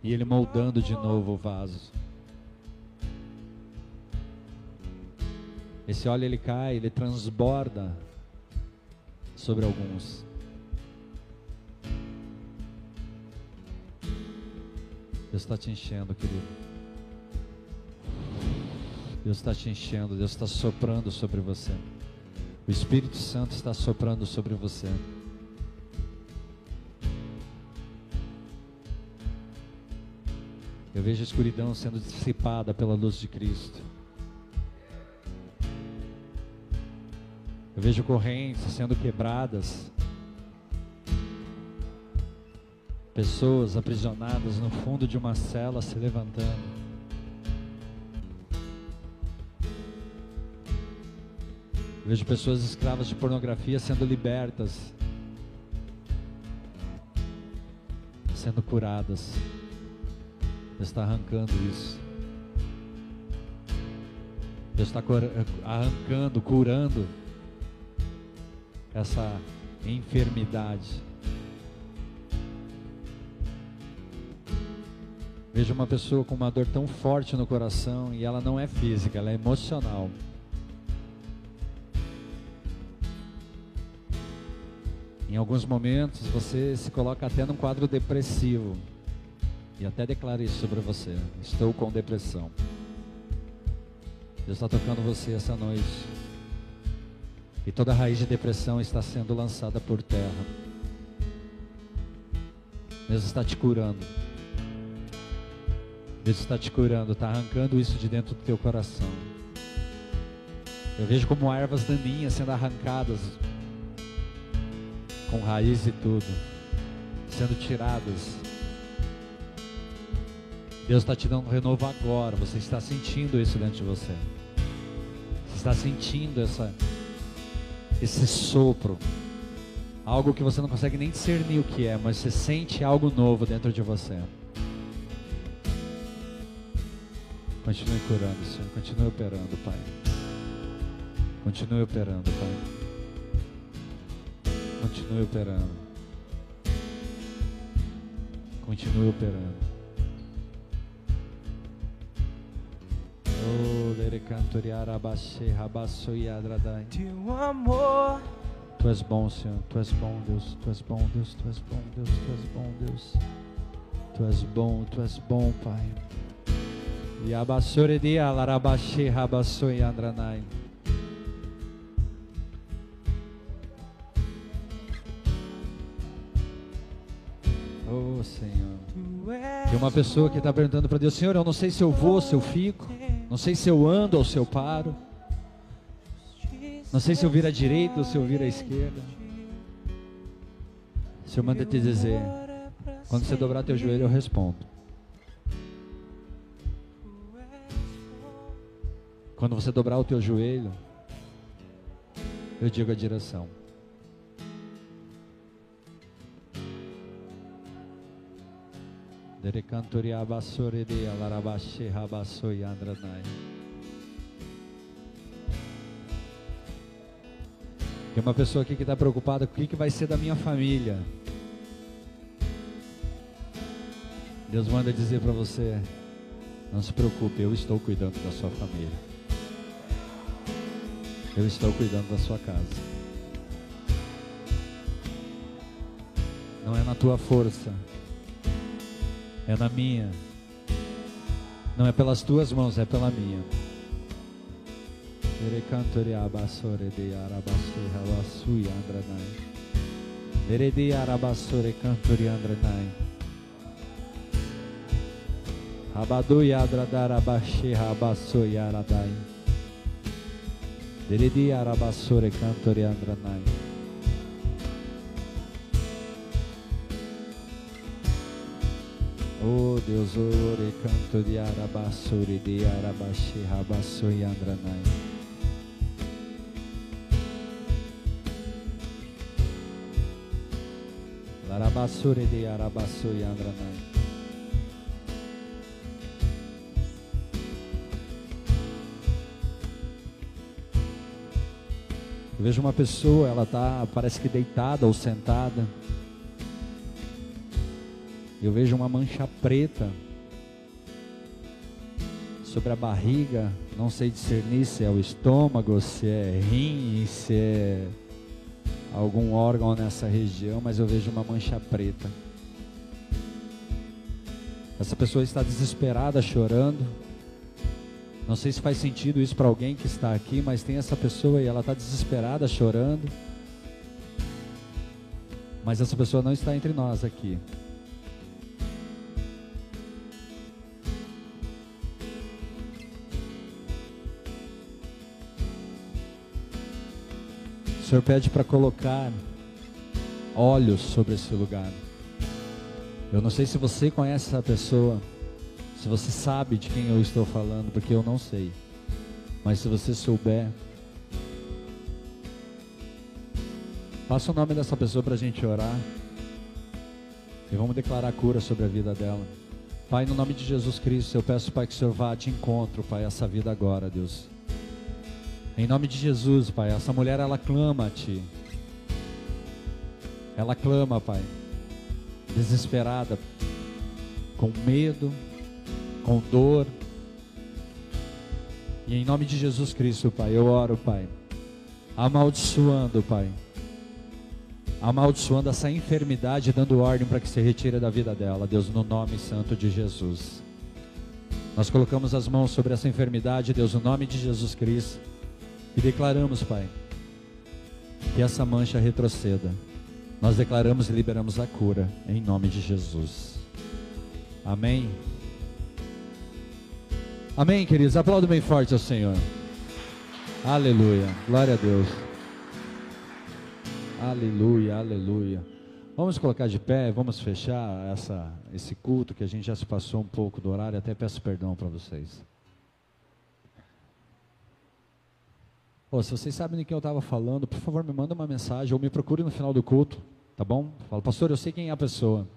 S1: E ele moldando de novo o vaso. Esse óleo ele cai, ele transborda sobre alguns. Deus está te enchendo, querido. Deus está te enchendo, Deus está soprando sobre você. O Espírito Santo está soprando sobre você. Eu vejo a escuridão sendo dissipada pela luz de Cristo. Eu vejo correntes sendo quebradas. Pessoas aprisionadas no fundo de uma cela se levantando. Vejo pessoas escravas de pornografia sendo libertas, sendo curadas. Deus está arrancando isso. Deus está cura- arrancando, curando essa enfermidade. Vejo uma pessoa com uma dor tão forte no coração e ela não é física, ela é emocional. Em alguns momentos você se coloca até num quadro depressivo. E até declara isso sobre você. Estou com depressão. Deus está tocando você essa noite. E toda raiz de depressão está sendo lançada por terra. Deus está te curando. Deus está te curando, está arrancando isso de dentro do teu coração. Eu vejo como ervas daninhas sendo arrancadas com raiz e tudo, sendo tiradas. Deus está te dando um renovo agora. Você está sentindo isso dentro de você. Você está sentindo essa, esse sopro. Algo que você não consegue nem discernir o que é, mas você sente algo novo dentro de você. Continue curando, Senhor. Continue operando, Pai. Continue operando, Pai. Continue operando. Continue operando. Oh.
S2: Teu amor
S1: Tu és bom, Senhor. Tu és bom, Deus. Tu és bom, Deus. Tu és bom, Deus. Tu és bom, Deus. Tu és bom, Tu és bom, Pai. E abassore de alarabaxê, rabaço e andranai. Senhor. Tem uma pessoa que está perguntando para Deus: Senhor, eu não sei se eu vou, se eu fico. Não sei se eu ando ou se eu paro. Não sei se eu viro à direita ou se eu viro à esquerda. O Senhor manda te dizer: quando você dobrar teu joelho, eu respondo. Quando você dobrar o teu joelho, eu digo a direção. Dere cantori abassore de alarabashe rabasso e andranai. Tem uma pessoa aqui que está preocupada com o que vai ser da minha família. Deus manda dizer para você: não se preocupe, eu estou cuidando da sua família. Eu estou cuidando da sua casa. Não é na tua força, é na minha. Não é pelas tuas mãos, é pela minha. Rabadu yadradar abashi rabasso yaradai. Ere de arabassore cantori andranai. Oh Deus, ore canto de arabassuri de arabashi rabasso yandranai. Larabassuri de arabasso yandranai. Eu vejo uma pessoa, ela tá, parece que deitada ou sentada. Eu vejo uma mancha preta sobre a barriga. Não sei discernir se é o estômago, se é rim, se é algum órgão nessa região, mas eu vejo uma mancha preta. Essa pessoa está desesperada, chorando. Não sei se faz sentido isso para alguém que está aqui, mas tem essa pessoa e ela está desesperada, chorando. Mas essa pessoa não está entre nós aqui. O Senhor pede para colocar olhos sobre esse lugar. Eu não sei se você conhece essa pessoa, se você sabe de quem eu estou falando, porque eu não sei. Mas se você souber, passa o nome dessa pessoa para a gente orar. E vamos declarar cura sobre a vida dela. Pai, no nome de Jesus Cristo, eu peço, Pai, que o Senhor vá de encontro, Pai, essa vida agora, Deus. Em nome de Jesus, Pai, essa mulher ela clama a Ti. Ela clama, Pai, desesperada, com medo, com dor. E em nome de Jesus Cristo, Pai, eu oro, Pai, amaldiçoando, Pai, amaldiçoando essa enfermidade, dando ordem para que se retire da vida dela, Deus, no nome santo de Jesus. Nós colocamos as mãos sobre essa enfermidade, Deus, no nome de Jesus Cristo. E declaramos, Pai, que essa mancha retroceda. Nós declaramos e liberamos a cura em nome de Jesus. Amém. Amém, queridos. Aplaudo bem forte ao Senhor. Aleluia. Glória a Deus. Aleluia, aleluia. Vamos colocar de pé, vamos fechar essa, esse culto que a gente já se passou um pouco do horário. Até peço perdão para vocês. Ô, se vocês sabem de quem eu estava falando, por favor, me manda uma mensagem ou me procure no final do culto, tá bom? Fala, pastor, eu sei quem é a pessoa.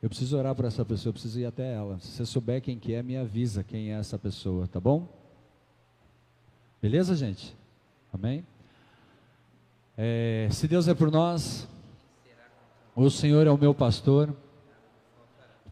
S1: Eu preciso orar por essa pessoa, eu preciso ir até ela. Se você souber quem que é, me avisa quem é essa pessoa, tá bom? Beleza, gente? Amém? É, se Deus é por nós, o Senhor é o meu pastor.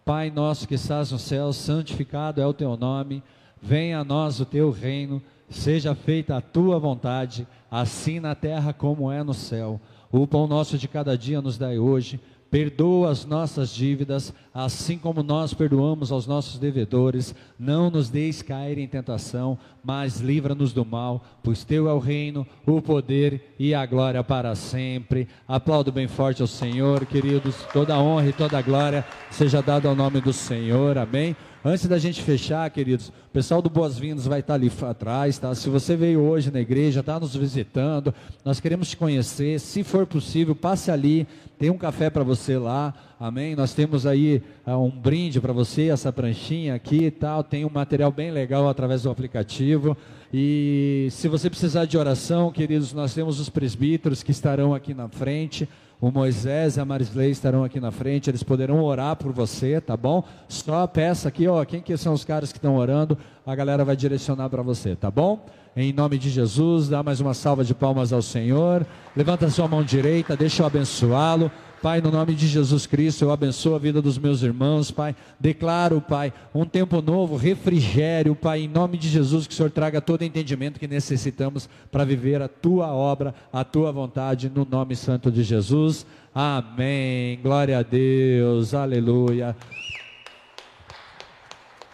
S1: Pai nosso que estás no céu, santificado é o teu nome. Venha a nós o teu reino, seja feita a tua vontade, assim na terra como é no céu. O pão nosso de cada dia nos dai hoje Perdoa as nossas dívidas, assim como nós perdoamos aos nossos devedores. Não nos deixes cair em tentação, mas livra-nos do mal, pois teu é o reino, o poder e a glória para sempre. Aplaudo bem forte ao Senhor, queridos. Toda honra e toda glória seja dada ao nome do Senhor. Amém. Antes da gente fechar, queridos, o pessoal do Boas-Vindas vai estar ali atrás, tá? Se você veio hoje na igreja, está nos visitando, nós queremos te conhecer. Se for possível, passe ali, tem um café para você lá, amém? Nós temos aí uh, um brinde para você, essa pranchinha aqui e tal. Tem um material bem legal através do aplicativo. E se você precisar de oração, queridos, nós temos os presbíteros que estarão aqui na frente. O Moisés e a Marisley estarão aqui na frente, eles poderão orar por você, tá bom? Só peça aqui, ó, quem que são os caras que estão orando, a galera vai direcionar para você, tá bom? Em nome de Jesus, dá mais uma salva de palmas ao Senhor. Levanta sua mão direita, deixa eu abençoá-lo. Pai, no nome de Jesus Cristo, eu abençoo a vida dos meus irmãos, Pai. Declaro, Pai, um tempo novo, refrigério, Pai, em nome de Jesus, que o Senhor traga todo entendimento que necessitamos para viver a tua obra, a tua vontade, no nome santo de Jesus. Amém. Glória a Deus. Aleluia.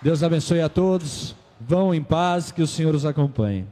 S1: Deus abençoe a todos. Vão em paz, que o Senhor os acompanhe.